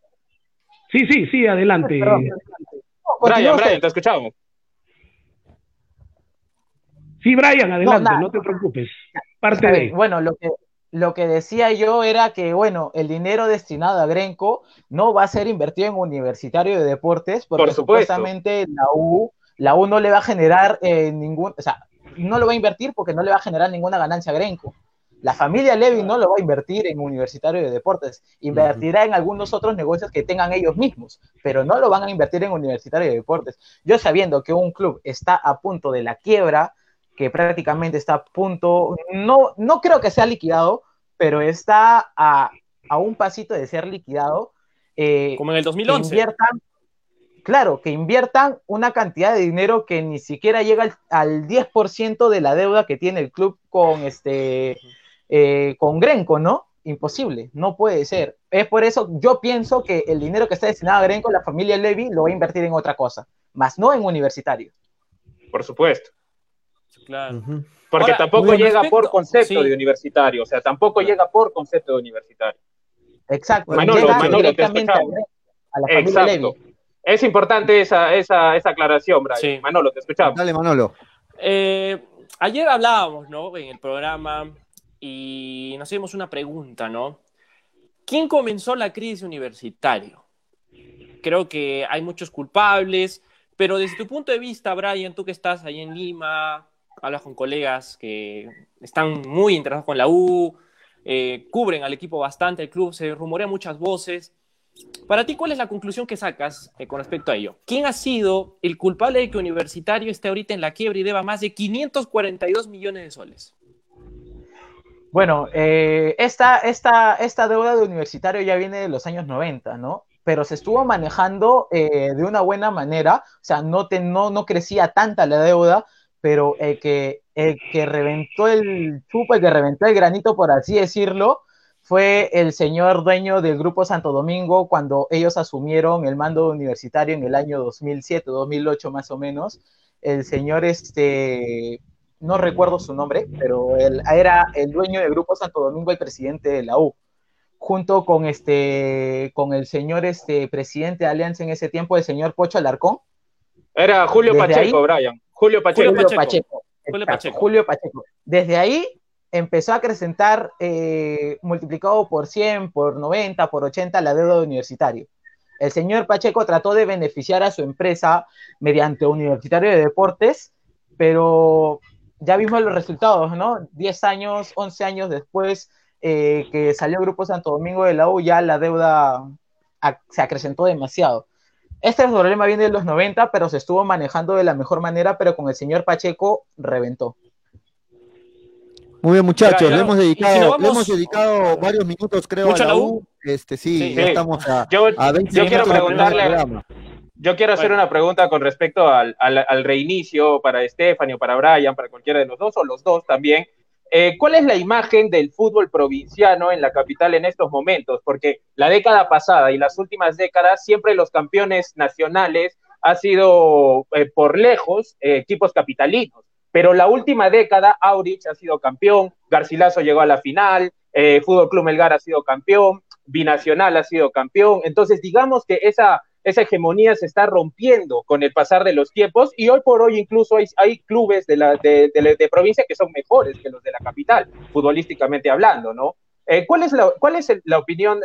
Sí, sí, sí, adelante. Perdón. No, Brian. Brian, te escuchamos. Sí, Brian, adelante, no, te preocupes. Parte de... Bueno, lo que, lo que decía yo era que, bueno, el dinero destinado a Grenco no va a ser invertido en Universitario de Deportes porque Por supuestamente la U, la U no le va a generar eh, ningún, o sea, no lo va a invertir porque no le va a generar ninguna ganancia a Grenco. La familia Levy no lo va a invertir en Universitario de Deportes, invertirá en algunos otros negocios que tengan ellos mismos, pero no lo van a invertir en Universitario de Deportes. Yo sabiendo que un club está a punto de la quiebra, que prácticamente está a punto, no, no creo que sea liquidado, pero está a, a un pasito de ser liquidado. eh, Como en el que 2011. inviertan, claro, que inviertan una cantidad de dinero que ni siquiera llega al, al 10% de la deuda que tiene el club con este eh, con Grenco, ¿no? Imposible, no puede ser. Es por eso yo pienso que el dinero que está destinado a Grenco, la familia Levy lo va a invertir en otra cosa, más no en universitario. Por supuesto. Claro. Porque Ahora, tampoco llega respecto- por concepto sí. de universitario, o sea, tampoco llega por concepto de universitario. Exacto. Manolo, llega Manolo, te directamente a, escuchamos. a la familia Exacto. Levy. Es importante esa, esa, esa aclaración, Brian. Sí. Manolo, te escuchamos. Dale, Manolo. Eh, ayer hablábamos, ¿no? En el programa y nos hicimos una pregunta, ¿no? ¿Quién comenzó la crisis universitaria? Creo que hay muchos culpables, pero desde tu punto de vista, Brian, tú que estás ahí en Lima, hablas con colegas que están muy interesados con la U, eh, cubren al equipo bastante, el club, se rumorean muchas voces. Para ti, ¿cuál es la conclusión que sacas eh, con respecto a ello? ¿Quién ha sido el culpable de que Universitario esté ahorita en la quiebra y deba más de 542 millones de soles? Bueno, eh, esta, esta, esta deuda de universitario ya viene de los años 90, ¿no? Pero se estuvo manejando eh, de una buena manera, o sea, no, te, no, no crecía tanta la deuda, pero el que, el que reventó el chupo, el que reventó el granito, por así decirlo, fue el señor dueño del Grupo Santo Domingo cuando ellos asumieron el mando universitario en el año 2007, 2008 más o menos. El señor, este, no recuerdo su nombre, pero él era el dueño del Grupo Santo Domingo, el presidente de la U, junto con, este, con el señor este, presidente de Alianza en ese tiempo, el señor Pocho Alarcón. Era Julio Desde Pacheco, ahí- Brian. Julio Pacheco. Julio Pacheco. Julio Pacheco. Julio Pacheco. Desde ahí empezó a acrecentar, eh, multiplicado por 100, por 90, por 80 la deuda de universitario. El señor Pacheco trató de beneficiar a su empresa mediante Universitario de Deportes, pero ya vimos los resultados, ¿no? 10 años, 11 años después eh, que salió el Grupo Santo Domingo de la U, ya la deuda se acrecentó demasiado. Este problema viene de los 90, pero se estuvo manejando de la mejor manera, pero con el señor Pacheco reventó. Muy bien, muchachos, Ya, ya. le hemos si dedicado, le hemos dedicado varios minutos, creo, ¿Mucho a la a la U. Este, sí, Sí. ya Sí. estamos a, Yo, a 20 yo quiero minutos del primer preguntarle, programa. yo quiero hacer Bueno. una pregunta con respecto al, al- al reinicio para Stephanie o para Brian, para cualquiera de los dos o los dos también. Eh, ¿Cuál es la imagen del fútbol provinciano en la capital en estos momentos? Porque la década pasada y las últimas décadas siempre los campeones nacionales ha sido eh, por lejos eh, equipos capitalinos. Pero la última década, Aurich ha sido campeón, Garcilaso llegó a la final, Fútbol Club Melgar ha sido campeón, Binacional ha sido campeón, entonces digamos que esa, esa hegemonía se está rompiendo con el pasar de los tiempos y hoy por hoy incluso hay, hay clubes de, la, de, de, provincia que son mejores que los de la capital, futbolísticamente hablando, ¿no? Eh, ¿Cuál es la, cuál es la opinión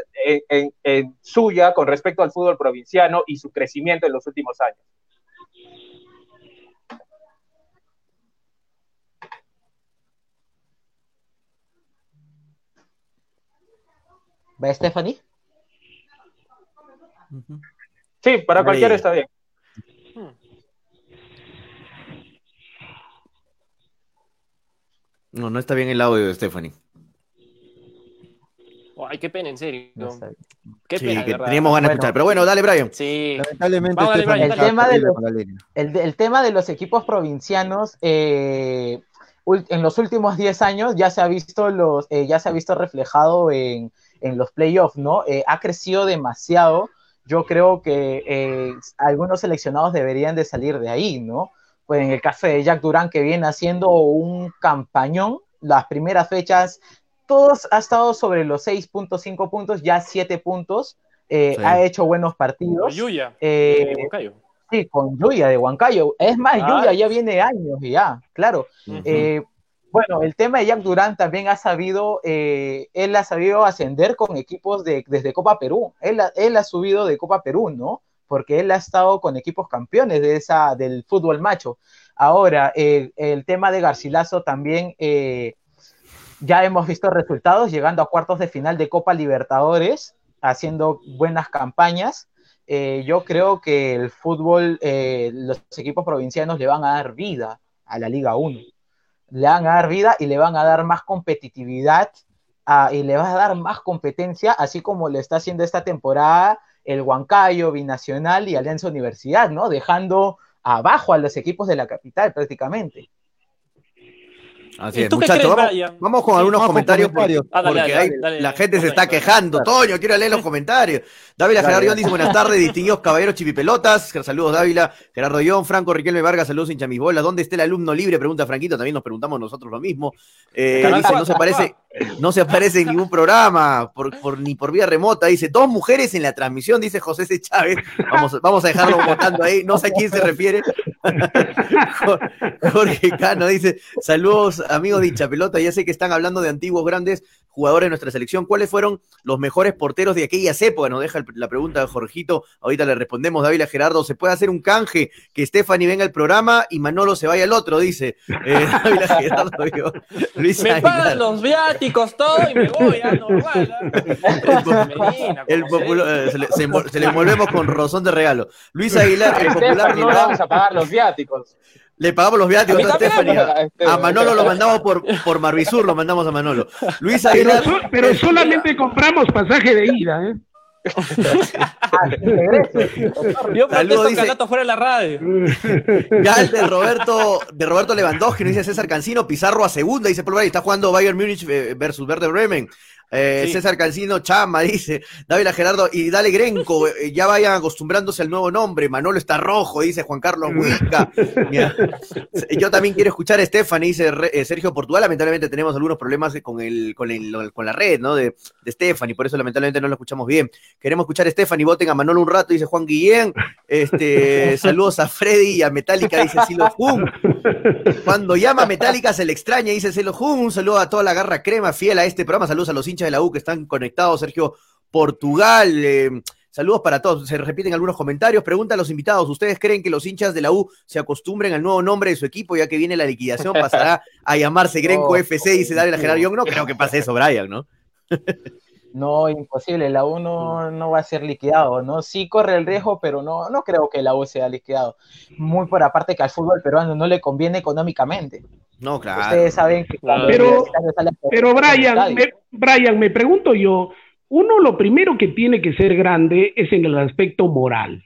suya con respecto al fútbol provinciano y su crecimiento en los últimos años? ¿Va Stephanie? Sí, para cualquiera está bien. No, no está bien el audio de Stephanie. ay, qué pena, en serio. qué pena, teníamos ganas de escuchar. Pero bueno, dale, Brian. Sí. Lamentablemente, el, tema de los, el, tema de los equipos provincianos, eh, en los últimos 10 años ya se ha visto, los, eh, ya se ha visto reflejado en, en los playoffs, ¿no? Eh, ha crecido demasiado. Yo creo que eh, algunos seleccionados deberían de salir de ahí, ¿no? Pues en el caso de Jack Durán, que viene haciendo un campañón, las primeras fechas, todos ha estado sobre los 6.5 puntos, ya 7 puntos, eh, ha hecho buenos partidos. Con Yuya, de Huancayo. Sí, con Yuya de Huancayo. Es más, ah, Yuya ya viene años ya, claro. Bueno, el tema de Jack Durán también ha sabido, eh, él ha sabido ascender con equipos de, desde Copa Perú. Él, él, ha subido de Copa Perú, ¿no? Porque él ha estado con equipos campeones de esa, del fútbol macho. Ahora, eh, el tema de Garcilaso también, eh, ya hemos visto resultados, llegando a cuartos de final de Copa Libertadores, haciendo buenas campañas. yo creo que el fútbol, los equipos provincianos le van a dar vida a la Liga 1 le van a dar vida y le van a dar más competitividad y le va a dar más competencia, así como le está haciendo esta temporada el Huancayo, Binacional y Alianza Universidad, ¿no? Dejando abajo a los equipos de la capital prácticamente. Así es, muchachos, vamos, con algunos comentarios, porque, ah, la gente se está quejando. Toño, quiero leer los comentarios. Dávila Gerardo dice, buenas tardes, distinguidos caballeros chipipelotas. Saludos, Dávila. Gerardo Ión, Franco Riquelme Vargas, saludos, hincha mis bolas. ¿Dónde está el alumno libre? Pregunta Franquito, también nos preguntamos nosotros lo mismo. Eh, dice, no se aparece, no se aparece en ningún programa, por, ni por vía remota. Dice, dos mujeres en la transmisión, dice José C. Chávez. Vamos, vamos a dejarlo votando ahí, no sé a quién se refiere. Jorge Cano dice, saludos amigos de hincha pelota, ya sé que están hablando de antiguos grandes jugadores de nuestra selección. ¿Cuáles fueron los mejores porteros de aquellas épocas? Nos deja la pregunta de Jorgito. Ahorita le respondemos, David a Gerardo. ¿Se puede hacer un canje que Stephanie venga al programa y Manolo se vaya al otro? Dice eh, Gerardo. me pagan los viáticos, todo y me voy, a normal. El, eh, se, le, se, le envolvemos con rozón de regalo. Luis Aguilar, el popular. No le vamos a pagar los viáticos. Le pagamos los viáticos a, este, a Manolo lo mandamos por, por Marvisur, lo mandamos a Manolo. Luis Aguilar. Pero, solamente compramos pasaje de ida, ¿eh? Yo protesto dice, gato fuera de la radio. Gal de Roberto, de Roberto Lewandowski, nos dice César Cancino, Pizarro a segunda, dice Paul está jugando Bayern Múnich eh, versus Verde Bremen. Eh, César Cancino, Chama, dice Dávila Gerardo, y dale Grenco, eh, ya vayan acostumbrándose al nuevo nombre. Manolo está rojo, dice Juan Carlos Huica. Yo también quiero escuchar a Stephanie, dice eh, Sergio Portugal. Lamentablemente tenemos algunos problemas con, el, con, el, con la red, ¿no? De, de Stephanie, por eso lamentablemente no lo escuchamos bien. Queremos escuchar a Stephanie, voten a Manolo un rato, dice Juan Guillén. Este, saludos a Freddy y a Metallica, dice Silo Jun. Cuando llama a Metallica se le extraña, dice Silo Jun. Un saludo a toda la garra crema fiel a este programa. Saludos a los hinchas de la U que están conectados, Sergio Portugal. Eh, saludos para todos. Se repiten algunos comentarios. Pregunta a los invitados: ¿Ustedes creen que los hinchas de la U se acostumbren al nuevo nombre de su equipo ya que viene la liquidación? ¿Pasará a llamarse Grenco FC y se darle la Gerard No creo que pase eso, Brian, ¿no? No, imposible, la U no, va a ser liquidado, ¿no? Sí corre el riesgo, pero no, no creo que la U sea liquidado. Muy por aparte que al fútbol peruano no le conviene económicamente. No, claro. Ustedes saben que Pero, pero Brian, me, Brian, me pregunto yo, uno lo primero que tiene que ser grande es en el aspecto moral.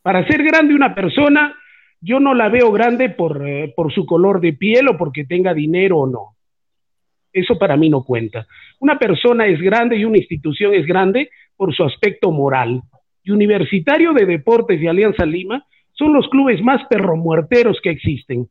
Para ser grande una persona, yo no la veo grande por, eh, por su color de piel o porque tenga dinero o no. Eso para mí no cuenta. Una persona es grande y una institución es grande por su aspecto moral. Y Universitario de Deportes y Alianza Lima son los clubes más perromuerteros que existen.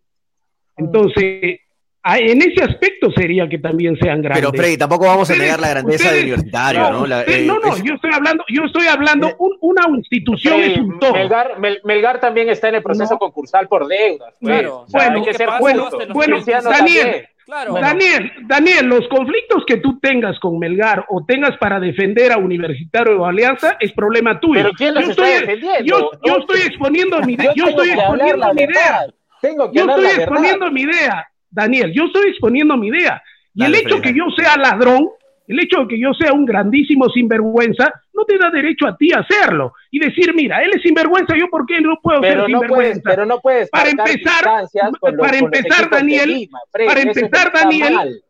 Entonces, en ese aspecto sería que también sean grandes. Pero Freddy, tampoco vamos a Ustedes- negar la grandeza ustedes- del universitario, ¿no? La- usted- eh, no, no, es- yo estoy hablando, yo estoy hablando Eh, un- una institución es un todo. Melgar, Mel- Melgar también está en el proceso No. concursal por deudas. pues. Claro. O sea, Bueno, hay que ser bueno, bueno, Daniel, también. Claro. Daniel, Daniel, los conflictos que tú tengas con Melgar o tengas para defender a Universitario o Alianza es problema tuyo. Pero ¿quién los yo está estoy, yo, estoy exponiendo mi, Yo yo tengo estoy que hablar exponiendo la mi idea. verdad. Tengo que Yo estoy exponiendo mi idea, Daniel. Yo estoy exponiendo mi idea. Y Dale, el hecho que yo sea ladrón, el hecho de que yo sea un grandísimo sinvergüenza, no te da derecho a ti a hacerlo. Y decir, mira, él es sinvergüenza, yo por qué no puedo Pero ser no puedes, sinvergüenza. pero no puedes Para empezar- para empezar, Daniel, Lima, para empezar, Daniel, mal.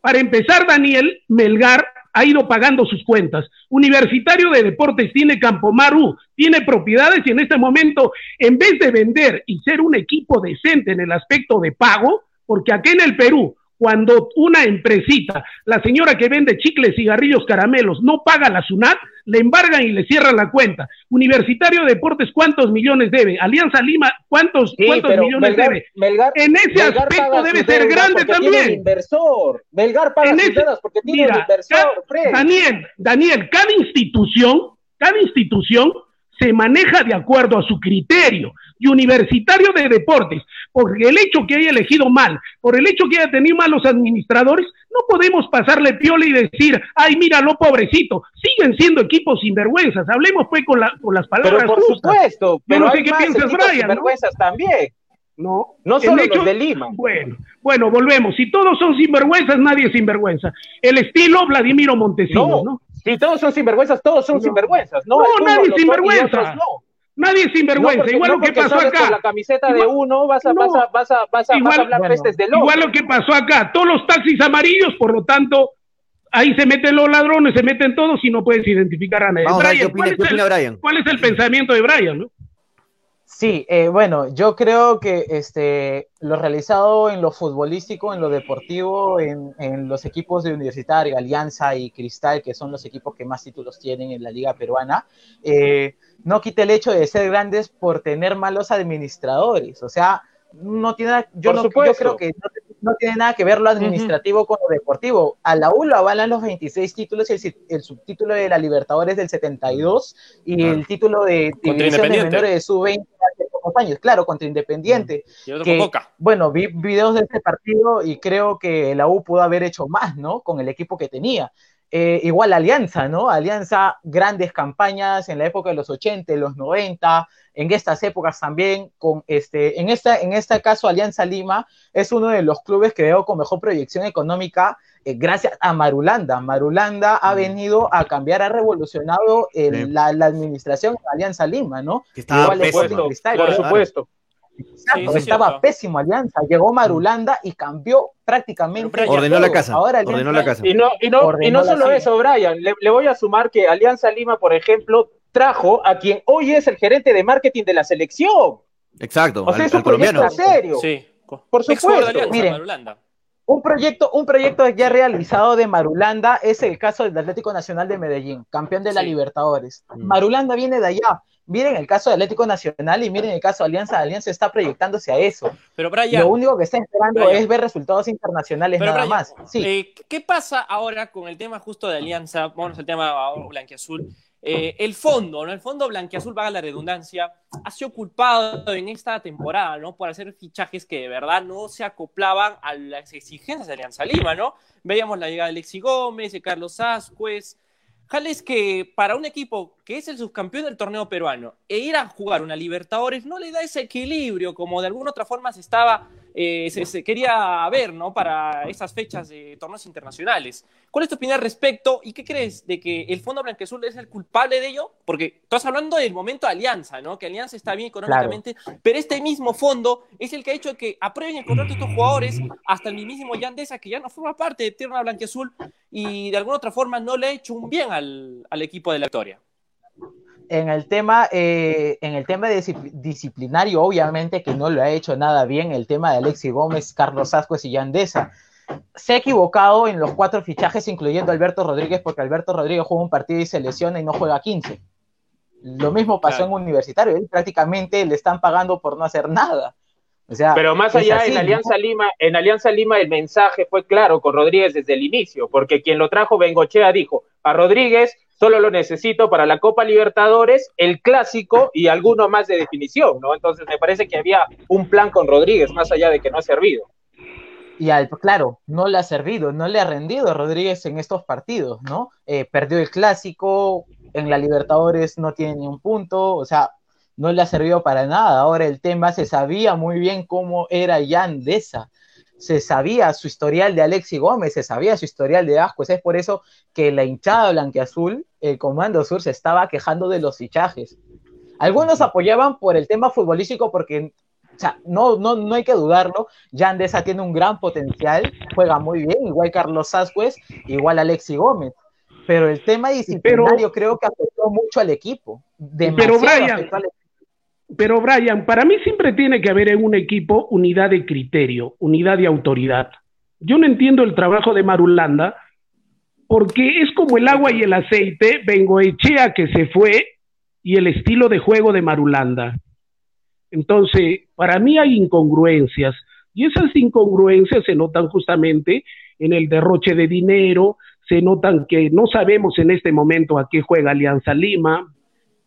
Para empezar, Daniel, Melgar ha ido pagando sus cuentas. Universitario de Deportes tiene Campomaru, tiene propiedades y en este momento, en vez de vender y ser un equipo decente en el aspecto de pago, porque aquí en el Perú, cuando una empresita, la señora que vende chicles, cigarrillos, caramelos, no paga la SUNAT, le embargan y le cierran la cuenta. Universitario de Deportes, ¿cuántos millones debe? Alianza Lima, ¿cuántos, Sí, cuántos millones Melgar, debe? Melgar- En ese Melgar aspecto debe ser grande también. inversor. Melgar paga En ese- porque tiene un Mira, inversor. Daniel, Daniel, cada institución, cada institución se maneja de acuerdo a su criterio. Y Universitario de Deportes, por el hecho que haya elegido mal, por el hecho que haya tenido malos administradores, no podemos pasarle piola y decir, ay, míralo, pobrecito. Siguen siendo equipos sinvergüenzas. Hablemos pues con, la- con las palabras Pero por justas. supuesto, pero no sé hay qué más piensas, Brian, ¿no? sinvergüenzas también. No, No solo hecho- los de Lima. Bueno, bueno, volvemos. Si todos son sinvergüenzas, nadie es sinvergüenza. El estilo Vladimiro Montesinos, No, ¿no? si todos son sinvergüenzas, todos son No. sinvergüenzas. No, No, nadie y sinvergüenza. no. Nadie es No sinvergüenza. igual no lo que pasó con la acá. camiseta de uno, vas a, No. vas a, vas a, vas a, Igual- vas a hablar bueno, pestes del otro. Igual lo que pasó acá. Todos los taxis amarillos, por lo tanto, ahí se meten los ladrones, se meten todos y no puedes identificar a nadie. Vamos Brian, qué ¿cuál, es el, opina Brian. cuál es el pensamiento de Brian? no? Sí, eh, bueno, yo creo que este, lo realizado en lo futbolístico, en lo deportivo, en, en los equipos de Universitario, Alianza y Cristal, que son los equipos que más títulos tienen en la liga peruana, eh, no quita el hecho de ser grandes por tener malos administradores. O sea, no tiene, nada- yo, no, yo creo que no, no tiene nada que ver lo administrativo con lo deportivo. A la U lo avalan los 26 títulos y el, el subtítulo de la Libertadores del 72 y Claro. el título de Independiente. Menores de Sub-20 hace pocos años, claro, contra Independiente. Y otro que, con Boca. bueno, vi videos de este partido y creo que la U pudo haber hecho más, ¿no? Con el equipo que tenía. Eh, igual Alianza, ¿no? Alianza, grandes campañas en la época de los 80, los 90, en estas épocas también, con este, en esta, en este caso Alianza Lima es uno de los clubes que veo con mejor proyección económica eh, gracias a Marulanda. Marulanda ha Mm. venido a cambiar, ha revolucionado el- Sí. la, la administración en Alianza Lima, ¿no? Que estaba Igual Cristal, Por supuesto. Exacto, Sí, sí, estaba cierto. pésimo Alianza. Llegó Marulanda y cambió prácticamente. Pero, Ordenó la casa. Ahora Ordenó la casa. Y no, y no, y Ordenó no la solo eso, Brian, le, le voy a sumar que Alianza Lima, por ejemplo, trajo a quien hoy es el gerente de marketing de la selección. Exacto, O sea, al, es un al colombiano. proyecto serio. Sí. Por supuesto. Alianza, Miren. Marulanda. Un proyecto, un proyecto ya realizado de Marulanda es el caso del Atlético Nacional de Medellín, campeón de la Sí. Libertadores. Mm. Marulanda viene de allá. Miren el caso del Atlético Nacional y miren el caso de Alianza. Alianza está proyectándose a eso. Pero Brian, Lo único que está esperando Brian. es ver resultados internacionales Pero, nada Brian, más. Sí. eh, ¿qué pasa ahora con el tema justo de Alianza? Vamos al tema ahora blanquiazul. Eh, el fondo, ¿no? El fondo blanquiazul, vaga la redundancia, ha sido culpado en esta temporada, ¿no? Por hacer fichajes que de verdad no se acoplaban a las exigencias de Alianza Lima, ¿no? Veíamos la llegada de Alexi Gómez, de Carlos Ascuez. Jales que para un equipo que es el subcampeón del torneo peruano e ir a jugar una Libertadores no le da ese equilibrio como de alguna otra forma se estaba eh, se, se quería ver ¿no? para esas fechas de torneos internacionales. ¿Cuál es tu opinión al respecto y qué crees de que el Fondo Blanqueazul es el culpable de ello? Porque estás hablando del momento de Alianza, ¿no? que Alianza está bien económicamente, pero este mismo fondo es el que ha hecho que aprueben el contrato de estos jugadores, hasta el mismísimo Yandesa, que ya no forma parte de Tierra Blanqueazul y de alguna otra forma no le ha hecho un bien al, al equipo de la Victoria. En el tema, eh, en el tema discipl- disciplinario, obviamente que no lo ha hecho nada bien el tema de Alexi Gómez, Carlos Ascuez y Yandesa. Se ha equivocado en los cuatro fichajes, incluyendo Alberto Rodríguez, porque Alberto Rodríguez juega un partido y se lesiona y no juega 15. Lo mismo pasó Claro. en Universitario, él prácticamente le están pagando por no hacer nada. O sea, Pero más allá, así, en ¿no? Alianza Lima, en Alianza Lima el mensaje fue claro con Rodríguez desde el inicio, porque quien lo trajo, Bengochea, dijo, a Rodríguez solo lo necesito para la Copa Libertadores, el clásico y alguno más de definición, ¿no? Entonces me parece que había un plan con Rodríguez, más allá de que no ha servido. Y al, claro, no le ha servido, no le ha rendido a Rodríguez en estos partidos, ¿no? Eh, perdió el clásico, en la Libertadores no tiene ni un punto, o sea, no le ha servido para nada. Ahora el tema se sabía muy bien cómo era Yandesa, se sabía su historial de Alexi Gómez, se sabía su historial de Ascuez, es por eso que la hinchada blanqueazul, el Comando Sur, se estaba quejando de los fichajes. Algunos apoyaban por el tema futbolístico porque o sea, no, no, no hay que dudarlo. Yandesa tiene un gran potencial, juega muy bien, igual Carlos Ascuez, igual Alexi Gómez. Pero el tema disciplinario creo que afectó mucho al equipo. Pero Demasiado Brian, afectó al equipo. Pero Brian, para mí siempre tiene que haber en un equipo unidad de criterio, unidad de autoridad. Yo no entiendo el trabajo de Marulanda porque es como el agua y el aceite, Bengoechea que se fue y el estilo de juego de Marulanda. Entonces, para mí hay incongruencias y esas incongruencias se notan justamente en el derroche de dinero, se notan que no sabemos en este momento a qué juega Alianza Lima,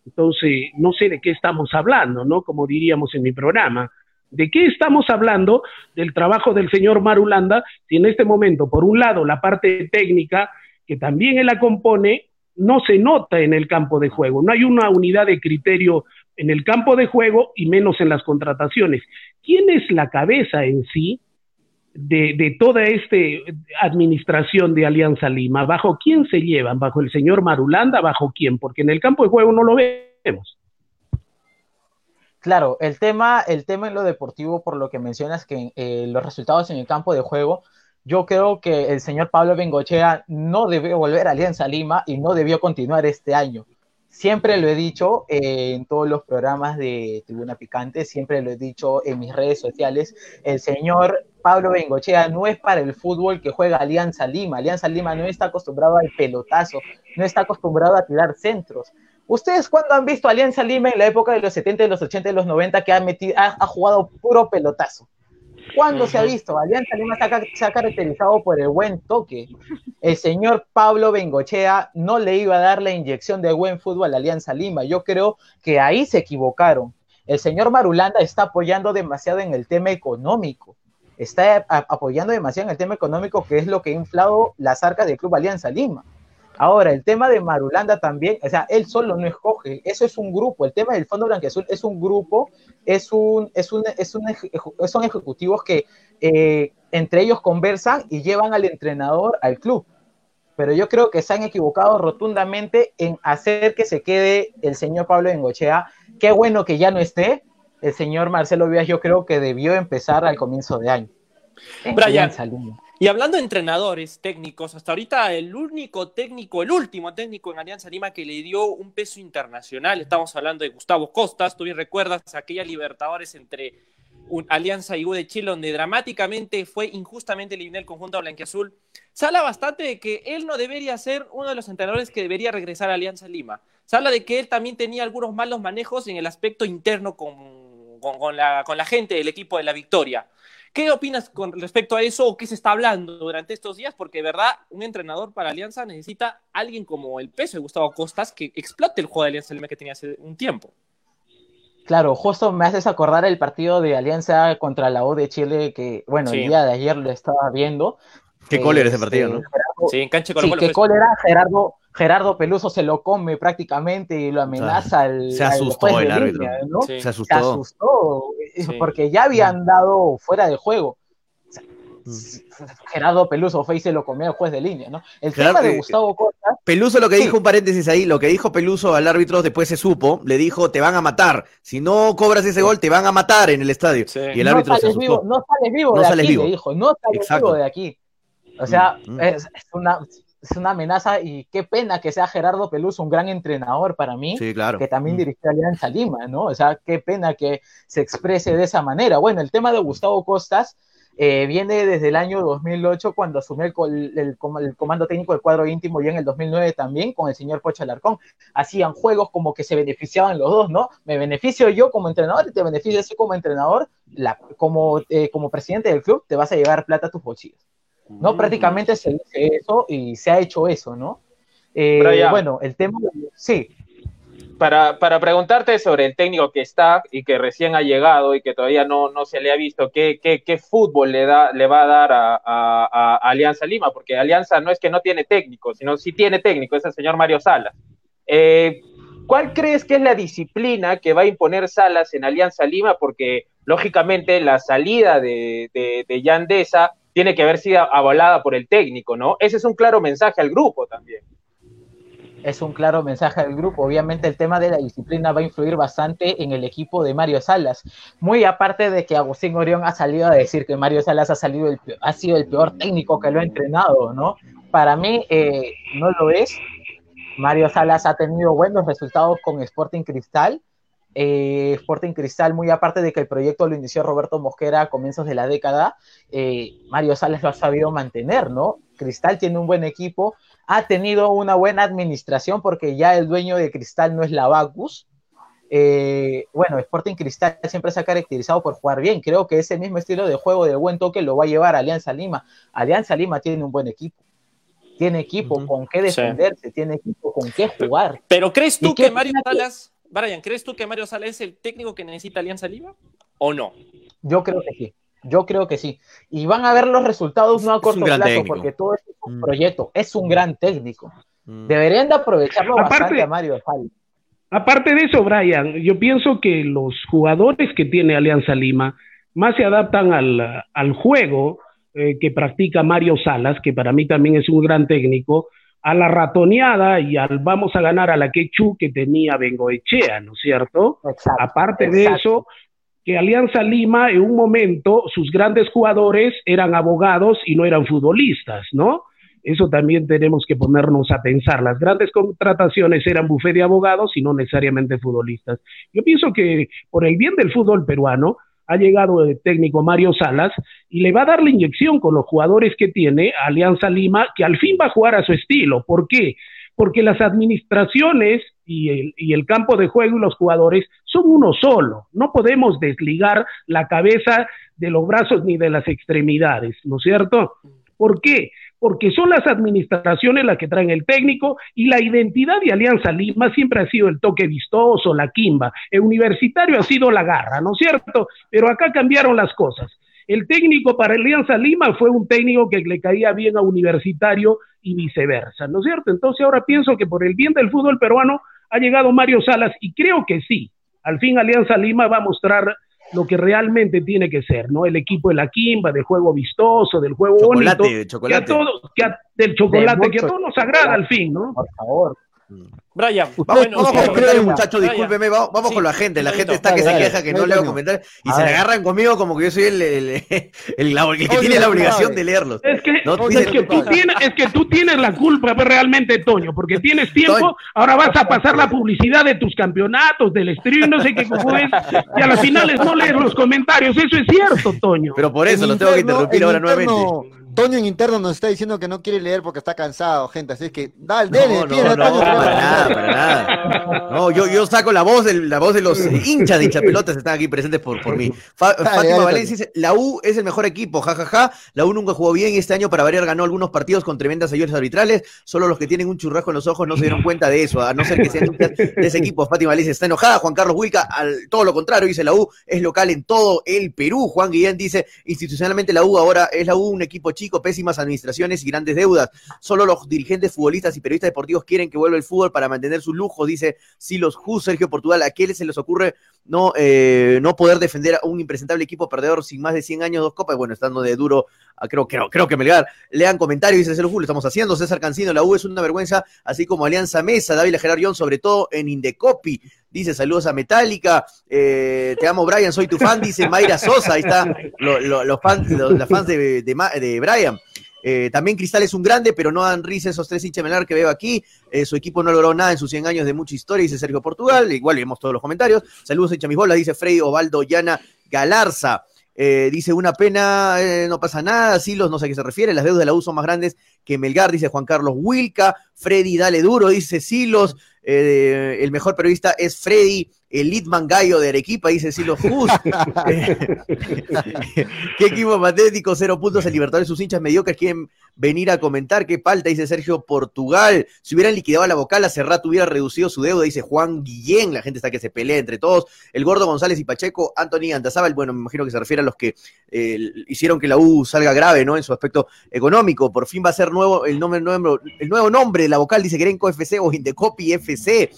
entonces no sé de qué estamos hablando, ¿no? Como diríamos en mi programa. ¿De qué estamos hablando del trabajo del señor Marulanda si en este momento, por un lado, la parte técnica, que también él la compone, no se nota en el campo de juego? No hay una unidad de criterio en el campo de juego y menos en las contrataciones. ¿Quién es la cabeza en sí de, toda esta administración de Alianza Lima? ¿Bajo quién se llevan? ¿Bajo el señor Marulanda? ¿Bajo quién? Porque en el campo de juego no lo vemos. Claro, el tema, el tema en lo deportivo, por lo que mencionas que eh, los resultados en el campo de juego, yo creo que el señor Pablo Bengochea no debió volver a Alianza Lima y no debió continuar este año. Siempre lo he dicho eh, en todos los programas de Tribuna Picante, siempre lo he dicho en mis redes sociales, el señor Pablo Bengochea no es para el fútbol que juega Alianza Lima. Alianza Lima no está acostumbrado al pelotazo, no está acostumbrado a tirar centros. ¿Ustedes cuándo han visto a Alianza Lima en la época de los 70, de los 80, de los 90 que ha, metido, ha, ha jugado puro pelotazo? ¿Cuándo uh -huh. se ha visto? Alianza Lima se ha, se ha, caracterizado por el buen toque. El señor Pablo Bengochea no le iba a dar la inyección de buen fútbol a Alianza Lima. Yo creo que ahí se equivocaron. El señor Marulanda está apoyando demasiado en el tema económico. Está apoyando demasiado en el tema económico, que es lo que ha inflado las arcas del Club Alianza Lima. Ahora, el tema de Marulanda también, o sea, él solo no escoge, eso es un grupo, el tema del Fondo Blanqueazul es un grupo, es un, es un, es un, son ejecutivos que eh, entre ellos conversan y llevan al entrenador al club. Pero yo creo que se han equivocado rotundamente en hacer que se quede el señor Pablo Bengochea. Qué bueno que ya no esté. El señor Marcelo Vías yo creo que debió empezar al comienzo de año. Brian, y hablando de entrenadores técnicos, hasta ahorita el único técnico, el último técnico en Alianza Lima que le dio un peso internacional, estamos hablando de Gustavo Costas, tú bien recuerdas aquella Libertadores entre un Alianza y U de Chile, donde dramáticamente fue injustamente eliminado el conjunto blanquiazul, se habla bastante de que él no debería ser uno de los entrenadores que debería regresar a Alianza Lima. Se habla de que él también tenía algunos malos manejos en el aspecto interno con, con, con, la, con la gente del equipo de la Victoria. ¿Qué opinas con respecto a eso o qué se está hablando durante estos días? Porque, de verdad, un entrenador para Alianza necesita alguien como el peso de Gustavo Costas que explote el juego de Alianza Lima que tenía hace un tiempo. Claro, justo me haces acordar el partido de Alianza contra la U de Chile que, bueno, sí. el día de ayer lo estaba viendo. Qué cólera ese partido, ¿no? Gerardo, sí, en cancha sí, qué cólera. Gerardo, Gerardo Peluso se lo come prácticamente y lo amenaza al. Se asustó al el árbitro. Línea, ¿no? sí. Se asustó. Se asustó porque ya habían dado fuera de juego. O sea, Gerardo Peluso fue y se lo comió al juez de línea, ¿no? El Gerardo, tema de Gustavo Costa. Peluso lo que dijo, un paréntesis ahí, lo que dijo Peluso al árbitro después se supo, le dijo, te van a matar. Si no cobras ese gol, te van a matar en el estadio. Y el no árbitro se sales asustó. vivo, no sales vivo No de sales aquí, vivo. le dijo, no sales Exacto. vivo de aquí. O sea, Mm, mm. es, es una, es una amenaza y qué pena que sea Gerardo Peluso un gran entrenador para mí, Sí, claro. que también Mm. dirigió a Alianza Lima, ¿no? O sea, qué pena que se exprese de esa manera. Bueno, el tema de Gustavo Costas, eh, viene desde el año 2008 cuando asumió el, el, comando técnico del cuadro íntimo y en el 2009 también con el señor Pocho Alarcón. Hacían juegos como que se beneficiaban los dos, ¿no? Me beneficio yo como entrenador y te beneficio tú como entrenador, la, como, eh, como presidente del club, te vas a llevar plata a tus bolsillos. ¿No? Mm. Prácticamente se dice eso y se ha hecho eso, ¿no? Eh, bueno, el tema, sí, para, para, preguntarte sobre el técnico que está y que recién ha llegado y que todavía no, no se le ha visto, ¿qué, qué, qué fútbol le, da, le va a dar a, a, Alianza Lima? Porque Alianza no es que no tiene técnico, sino sí tiene técnico, es el señor Mario Salas. Eh, ¿Cuál crees que es la disciplina que va a imponer Salas en Alianza Lima? Porque lógicamente la salida de, de, de Yandesa tiene que haber sido avalada por el técnico, ¿no? Ese es un claro mensaje al grupo también es un claro mensaje del grupo. Obviamente el tema de la disciplina va a influir bastante en el equipo de Mario Salas. Muy aparte de que Agustín Orión ha salido a decir que Mario Salas ha, salido ha sido el peor técnico que lo ha entrenado, ¿no? Para mí eh, no lo es. Mario Salas ha tenido buenos resultados con Sporting Cristal. Eh, Sporting Cristal, muy aparte de que el proyecto lo inició Roberto Mosquera a comienzos de la década, eh, Mario Salas lo ha sabido mantener, ¿no? Cristal tiene un buen equipo, ha tenido una buena administración porque ya el dueño de Cristal no es la Bacus. Eh, bueno, Sporting Cristal siempre se ha caracterizado por jugar bien. Creo que ese mismo estilo de juego de buen toque lo va a llevar a Alianza Lima. Alianza Lima tiene un buen equipo. Tiene equipo con qué defenderse, tiene equipo con qué jugar. Pero ¿crees tú que Mario Salas, Brian, ¿crees tú que Mario Salas es el técnico que necesita Alianza Lima o no? Yo creo que sí. Yo creo que sí. Y van a ver los resultados no a corto plazo, porque todo es un mm. proyecto. Es un gran técnico. Mm. Deberían de aprovecharlo aparte, bastante a Mario Aparte de eso, Brian, yo pienso que los jugadores que tiene Alianza Lima más se adaptan al, al juego eh, que practica Mario Salas, que para mí también es un gran técnico, a la ratoneada y al vamos a ganar a la quechu que tenía Bengoechea, ¿no es cierto? Aparte de eso, que Alianza Lima en un momento sus grandes jugadores eran abogados y no eran futbolistas, ¿no? Eso también tenemos que ponernos a pensar. Las grandes contrataciones eran bufé de abogados y no necesariamente futbolistas. Yo pienso que por el bien del fútbol peruano ha llegado el técnico Mario Salas y le va a dar la inyección con los jugadores que tiene Alianza Lima, que al fin va a jugar a su estilo. ¿Por qué? Porque las administraciones y el, campo de juego y los jugadores son uno solo. No podemos desligar la cabeza de los brazos ni de las extremidades, ¿no es cierto? ¿Por qué? Porque son las administraciones las que traen el técnico y la identidad de Alianza Lima siempre ha sido el toque vistoso, la quimba. El universitario ha sido la garra, ¿no es cierto? Pero acá cambiaron las cosas. El técnico para Alianza Lima fue un técnico que le caía bien a Universitario y viceversa, ¿no es cierto? Entonces ahora pienso que por el bien del fútbol peruano ha llegado Mario Salas y creo que sí. Al fin Alianza Lima va a mostrar lo que realmente tiene que ser, ¿no? El equipo de la Quimba, del juego vistoso, del juego chocolate, bonito, chocolate. Que a todos, que del chocolate, que a todos nos agrada al fin, ¿no? Por favor. Brian, vamos, vamos con los comentarios, muchachos, discúlpeme, vamos, con la gente. La gente está que se queja que no leo comentarios y se agarran conmigo como que yo soy el, el, el, que tiene la obligación de leerlos. Es que, es, que tú tienes, es que tú tienes la culpa pues, realmente, Toño, porque tienes tiempo, ahora vas a pasar la publicidad de tus campeonatos, del stream, no sé qué cómo es, y a las finales no lees los comentarios. Eso es cierto, Toño. Pero por eso lo tengo que interrumpir ahora nuevamente. Toño en interno nos está diciendo que no quiere leer porque está cansado, gente. Así que, dale, dale, no, no, no, para nada, para nada. No, yo, yo saco la voz, de, la voz de los hinchas de hinchapelotas están aquí presentes por, por mí. Fátima Valencia dice, la U es el mejor equipo, jajaja. La U nunca jugó bien y este año para variar ganó algunos partidos con tremendas ayudas arbitrales. Solo los que tienen un churrasco en los ojos no se dieron cuenta de eso, a no ser que sean de ese equipo. Fátima Valencia está enojada. Juan Carlos Huica, al todo lo contrario, dice la U es local en todo el Perú. Juan Guillén dice, institucionalmente la U ahora es la U un equipo chico, pésimas administraciones y grandes deudas. Solo los dirigentes futbolistas y periodistas deportivos quieren que vuelva el fútbol para mantener su lujo, dice Silos Ju, Sergio Portugal. ¿A qué se les ocurre no, eh, no poder defender a un impresentable equipo perdedor sin más de 100 años, dos copas? Bueno, estando de duro, creo, creo, creo que Melgar. Lean comentarios, dice Silos Ju, lo estamos haciendo. César Cancino, la U es una vergüenza, así como Alianza Mesa, David Gerard sobre todo en Indecopi. Dice saludos a Metallica, eh, te amo Brian, soy tu fan, dice Mayra Sosa, ahí está los fans, los, fans de, de, de Brian. Eh, también Cristal es un grande, pero no dan risa esos tres hinchas que veo aquí. Eh, su equipo no logró nada en sus 100 años de mucha historia, dice Sergio Portugal. Igual vemos todos los comentarios. Saludos, hincha mis dice Frey Ovaldo Llana Galarza. Eh, dice, una pena, no pasa nada, Silos, no sé a qué se refiere, las deudas de la U son más grandes que Melgar, dice Juan Carlos Wilca, Freddy, dale duro, dice Silos, el mejor periodista es Freddy, el Litman Gallo de Arequipa, dice Silos Jus. ¿Qué equipo patético? Cero puntos en Libertadores, sus hinchas mediocres quieren venir a comentar. ¿Qué falta? Dice Sergio Portugal. Si hubieran liquidado a la vocal, a Serrat hubiera reducido su deuda, dice Juan Guillén. La gente está que se pelea entre todos. El Gordo González y Pacheco, Anthony Andazábal, bueno, me imagino que se refiere a los que eh, hicieron que la U salga grave, ¿no? En su aspecto económico. Por fin va a ser nuevo el, nombre, nuevo, el nuevo nombre de la vocal, dice Grenco FC o Indecopi FC.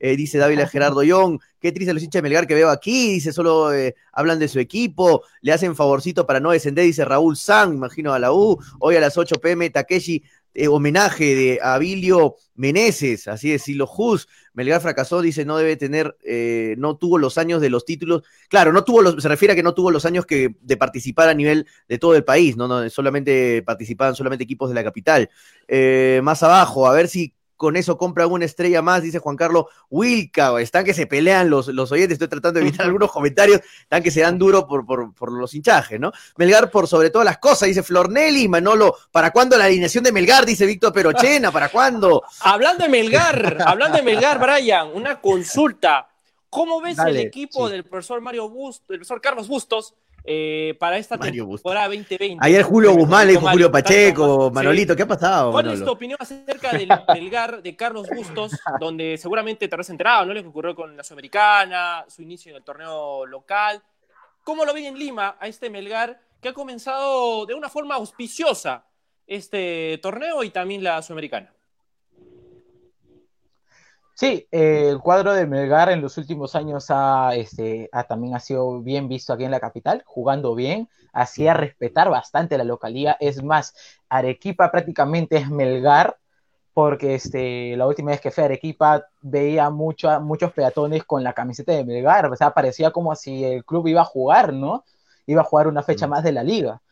Eh, dice Dávila Gerardo Young, qué triste los hinchas de Melgar que veo aquí, dice, solo eh, hablan de su equipo, le hacen favorcito para no descender, dice Raúl San, imagino a la U, hoy a las 8 pm, Takeshi, eh, homenaje de Abilio Meneses, así es, Silo Jus, Melgar fracasó, dice, no debe tener, eh, no tuvo los años de los títulos, claro, no tuvo los, se refiere a que no tuvo los años que de participar a nivel de todo el país, no, no solamente participaban solamente equipos de la capital. Eh, más abajo, a ver si con eso compran una estrella más, dice Juan Carlos Wilca, están que se pelean los, los oyentes, estoy tratando de evitar algunos comentarios, están que se dan duro por, por, por, los hinchajes, ¿no? Melgar por sobre todas las cosas, dice Flornelli, Manolo, ¿para cuándo la alineación de Melgar? Dice Víctor Perochena, ¿para cuándo? Hablando de Melgar, hablando de Melgar, Brian, una consulta. ¿Cómo ves Dale, el equipo sí. del profesor Mario Bustos, del profesor Carlos Bustos, eh, para esta Mario temporada 2020? Ayer Julio Guzmán le dijo Mario, Julio Pacheco, sí. Manolito, ¿qué ha pasado? ¿Cuál es tu Manolo? opinión acerca del Melgar de Carlos Bustos, donde seguramente te habrás enterado, ¿no? Lo que ocurrió con la Sudamericana, su inicio en el torneo local. ¿Cómo lo ven en Lima a este Melgar que ha comenzado de una forma auspiciosa este torneo y también la Sudamericana? Sí, eh, el cuadro de Melgar en los últimos años ha, este, ha- también ha sido bien visto aquí en la capital, jugando bien, hacía respetar bastante la localía. Es más, Arequipa prácticamente es Melgar, porque este, la última vez que fui a Arequipa veía mucho, muchos peatones con la camiseta de Melgar, o sea, parecía como si el club iba a jugar, ¿no? Iba a jugar una fecha más de la liga.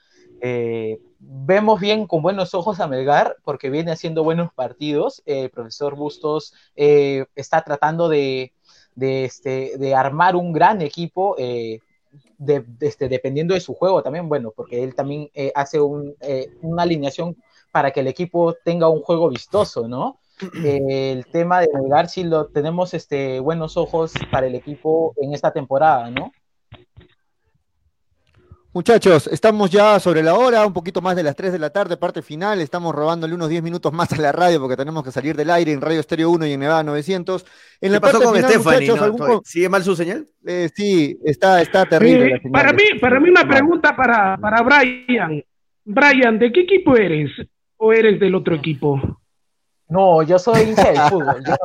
Eh, vemos bien con buenos ojos a Melgar porque viene haciendo buenos partidos. Eh, el profesor Bustos eh, está tratando de, de, este, de armar un gran equipo. de- este, dependiendo de su juego también, bueno, porque él también hace un, eh, una alineación para que el equipo tenga un juego vistoso, ¿no? El tema de Melgar sí lo tenemos este, buenos ojos para el equipo en esta temporada, ¿no? Muchachos, estamos ya sobre la hora, un poquito más de las 3 de la tarde, parte final. Estamos robándole unos 10 minutos más a la radio porque tenemos que salir del aire en Radio Estéreo 1 y en Nevada 900. En la ¿Qué pasó parte con final, Stephanie? muchachos, no? algún ¿Sigue mal su señal? eh, sí, está, está terrible. Eh, la señal para, mí, para mí una pregunta para, para Brian. Brian, ¿de qué equipo eres? ¿O eres del otro equipo? No, yo soy hincha del fútbol. No.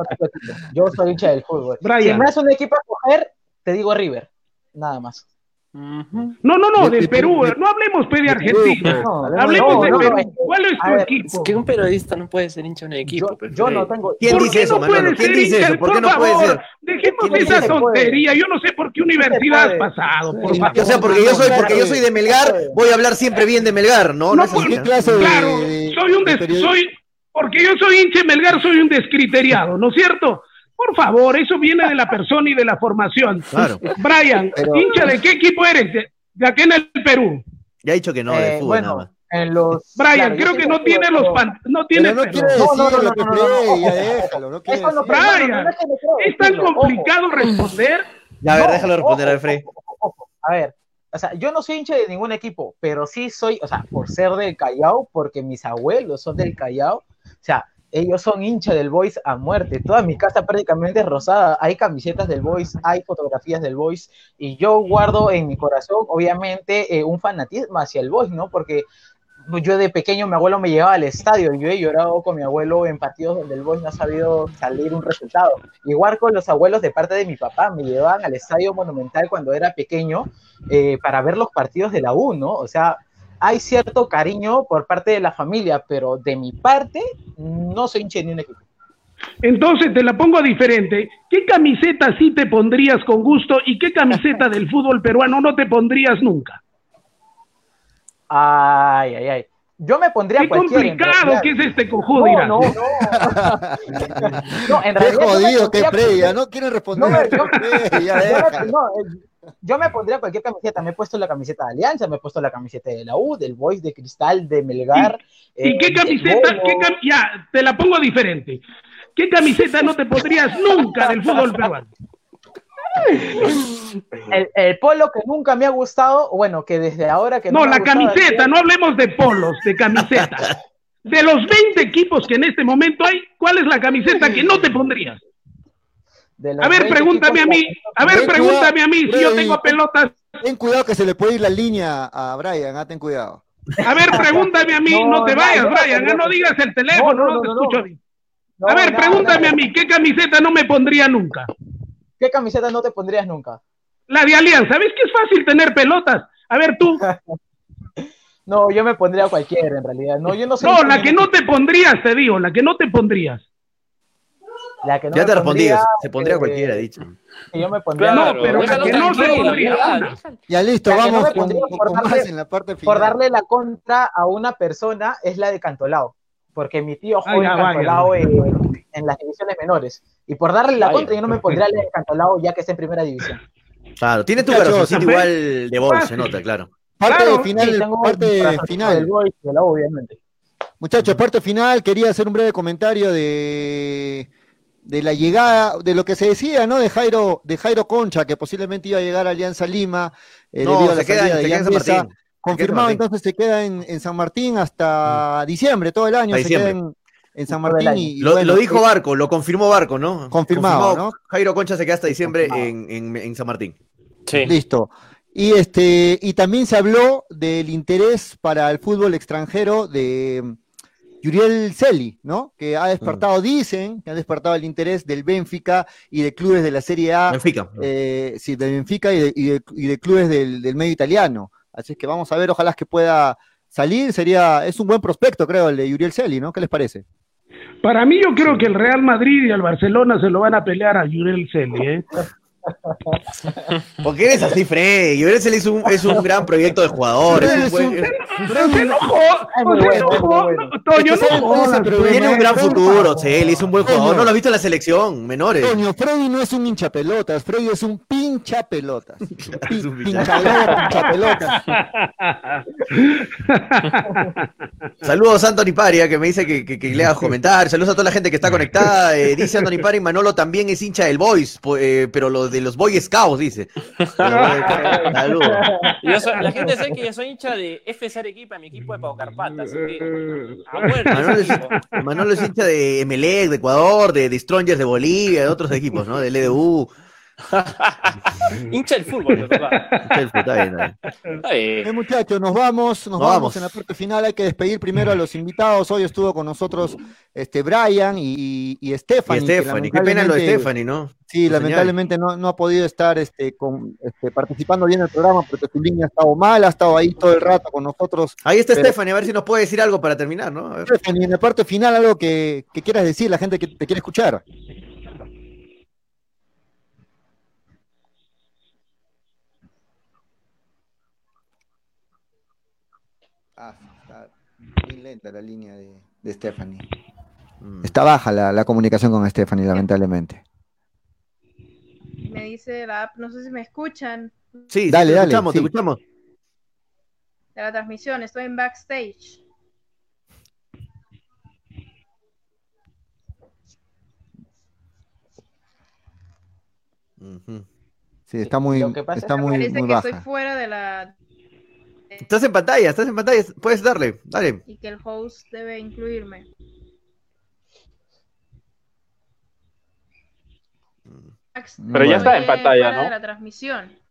Yo soy hincha del fútbol. Brian. Si me das un equipo a coger, te digo River. Nada más. No, no, no, De- de de Perú. Perú, de- No hablemos pues, de Argentina. No, Hablemos no, de no, Perú. no. ¿Cuál es tu ver, equipo? un periodista no puede ser hincha de un equipo. Yo, pues, yo no tengo. ¿Quién ¿Por dice qué eso, no puede ¿Quién ser dice hincha? eso? ¿Por qué Por no puede favor, ser? dejemos ¿Quién dice esa que puede? tontería. Yo no sé por qué universidad has pasado, por Sí, favor. O sea, porque yo soy, porque yo soy de Melgar, voy a hablar siempre bien de Melgar, ¿no? No, No es así, ¿Qué ¿no? clase de- Claro, de- soy un des- soy porque yo soy hincha de Melgar, soy un descriteriado, ¿no es cierto? Por favor, eso viene de la persona y de la formación. Claro. Brian, Pero- hincha de qué equipo eres? De, de aquí en el Perú. Ya he dicho que no, de Eh, fútbol bueno, nada más. en los. Brian, claro, creo que no tiene los pan, no tiene no pelo. quiere No, decirlo, no, no, no, que no, no, Freddy, no, ya déjalo, no quiere decirlo. Brian, es que me creo ¿Es tan ojo. complicado responder? Ya, a ver, No, déjalo responder, ojo, Alfred. ojo, ojo. A ver, o sea, yo no soy hincha de ningún equipo, pero sí soy, o sea, por ser del Callao, porque mis abuelos son del Callao, o sea, ellos son hinchas del Boys a muerte. Toda mi casa prácticamente es rosada. Hay camisetas del Boys, hay fotografías del Boys, y yo guardo en mi corazón, obviamente, eh, un fanatismo hacia el Boys, ¿no? Porque yo de pequeño mi abuelo me llevaba al estadio y yo he llorado con mi abuelo en partidos donde el Boys no ha sabido salir un resultado. Igual con los abuelos de parte de mi papá, me llevaban al estadio monumental cuando era pequeño eh, para ver los partidos de la U, ¿no? O sea, hay cierto cariño por parte de la familia, pero de mi parte no soy hincha de ni un equipo. Entonces te la pongo diferente. ¿Qué camiseta sí te pondrías con gusto y qué camiseta del fútbol peruano no te pondrías nunca? Ay, ay, ay. Yo me pondría Qué complicado que es este cojudo, No, no, no. No, en Qué realidad me jodido, qué cualquiera. no quiere No, responder. me- yo- yo me- no, yo me pondría cualquier camiseta. Me he puesto la camiseta de Alianza, me he puesto la camiseta de la U, del Boys, de Cristal, de Melgar. ¿Y eh, qué del camiseta? Bolo. qué cam- ya, te la pongo diferente. ¿Qué camiseta no te pondrías nunca del fútbol peruano? el, el polo que nunca me ha gustado, bueno, que desde ahora que No, me ha la camiseta, no hablemos de polos, de camisetas. De los 20 equipos que en este momento hay, ¿cuál es la camiseta que no te pondrías? A ver, 20 pregúntame a mí, a ver, pregúntame a mí si yo tengo pelotas. Ten cuidado que se le puede ir la línea a Brian, ah, ten cuidado. A ver, pregúntame a mí, no, No, te vayas, no, Brian, no, ah, no digas el teléfono, no, no, no, te no, escucho no. bien. A ver, pregúntame a mí, ¿qué camiseta no me pondría nunca? ¿Qué camiseta no te pondrías nunca? La de Alianza, ¿ves que es fácil tener pelotas? A ver tú, No, yo me pondría cualquiera en realidad. No, yo no soy no, la que no te pondrías, te digo, la que no te pondrías. La que no Ya te respondí, se pondría eh, cualquiera, dicho. yo me pondría No, Claro, pero la déjalo que no se pondría ya, listo, La no vamos con, más en la parte final. por darle la contra a una persona es la de Cantolao, porque mi tío Ah, juega vaya. Cantolao en, en las divisiones menores. Y por darle la Vaya, contra, yo no me pondría la de Cantolao ya que está en primera división. Claro, tiene tu corazoncito igual de voz, se nota, claro. Parte Claro, final, Sí, tengo parte final. del de la obviamente. Muchachos, parte final, quería hacer un breve comentario de, de la llegada, de lo que se decía, ¿no? De Jairo, de Jairo Concha, que posiblemente iba a llegar a Alianza Lima, eh, No, debido a la se queda, salida de en San. Martín. Confirmado, entonces se queda en, en San Martín hasta diciembre, todo el año Hasta se queda en, en San Martín. año. Y, y Lo, bueno, lo dijo eh, Barco, lo confirmó Barco, ¿no? Confirmado. Jairo Concha se queda hasta diciembre en, en, en San Martín. Sí. Listo. Y este, y también se habló del interés para el fútbol extranjero de mm, Yuriel Celi, ¿no? Que ha despertado, dicen, que ha despertado el interés del Benfica y de clubes de la Serie A, Benfica. eh, sí, del Benfica y de, y de- y de clubes del, del medio italiano. Así que vamos a ver, ojalá que pueda salir. Sería, es un buen prospecto, creo, el de Yuriel Celi, ¿no? ¿Qué les parece? Para mí yo creo que el Real Madrid y el Barcelona se lo van a pelear a Jurel Celi, ¿eh? Porque eres así, Freddy. Y es un, es un gran proyecto de jugador. es un buen- No Toño, tiene un gran futuro, Celi. Es un buen jugador. No lo has visto en la selección, menores. Coño, Freddy no es un hincha pelotas, Freddy es un pincha pelotas. Pincha- pelotas. Saludos a Anthony Paria, que me dice que, que, que lea comentarios. Saludos a toda la gente que está conectada. Eh, dice Anthony Paria, Manolo también es hincha del Boys, po- eh, pero lo de los Boy Scouts, dice. Saludos. Yo soy- la gente sabe que yo soy hincha de FC Arequipa, mi equipo de Pau Carpata, así que a muerte Manolo ese es, equipo. Manolo es hincha de Emelec, de Ecuador, de, de Strongers de Bolivia, de otros equipos, ¿no? Del EDU. hincha del fútbol, de verdad. Está bien, está bien. Está bien. Eh, muchachos, nos vamos, nos Nos vamos. vamos. en la parte final. Hay que despedir primero a los invitados. Hoy estuvo con nosotros este Brian y, y, Stephanie. Stephanie, qué pena lo de Stephanie, ¿no? Sí, Su lamentablemente no, no ha podido estar este, con, este, participando bien en el programa porque su línea ha estado mal, ha estado ahí todo el rato con nosotros. Ahí está Pero- Stephanie, a ver si nos puede decir algo para terminar, ¿no? Stephanie, en la parte final, algo que, que quieras decir, la gente que te quiere escuchar. Ah, está muy lenta la línea de, de Stephanie. Mm. Está baja la, la comunicación con Stephanie, lamentablemente. Me dice la app, no sé si me escuchan Sí, sí, Dale, te dale, escuchamos, sí. te escuchamos. de la transmisión, estoy en backstage. Sí, está muy, Lo que pasa es está que muy, Parece muy que baja. estoy fuera de la... Estás en pantalla, estás en pantalla, puedes darle, dale. y que el host debe incluirme. Pero ya está en pantalla, ¿no? de la transmisión.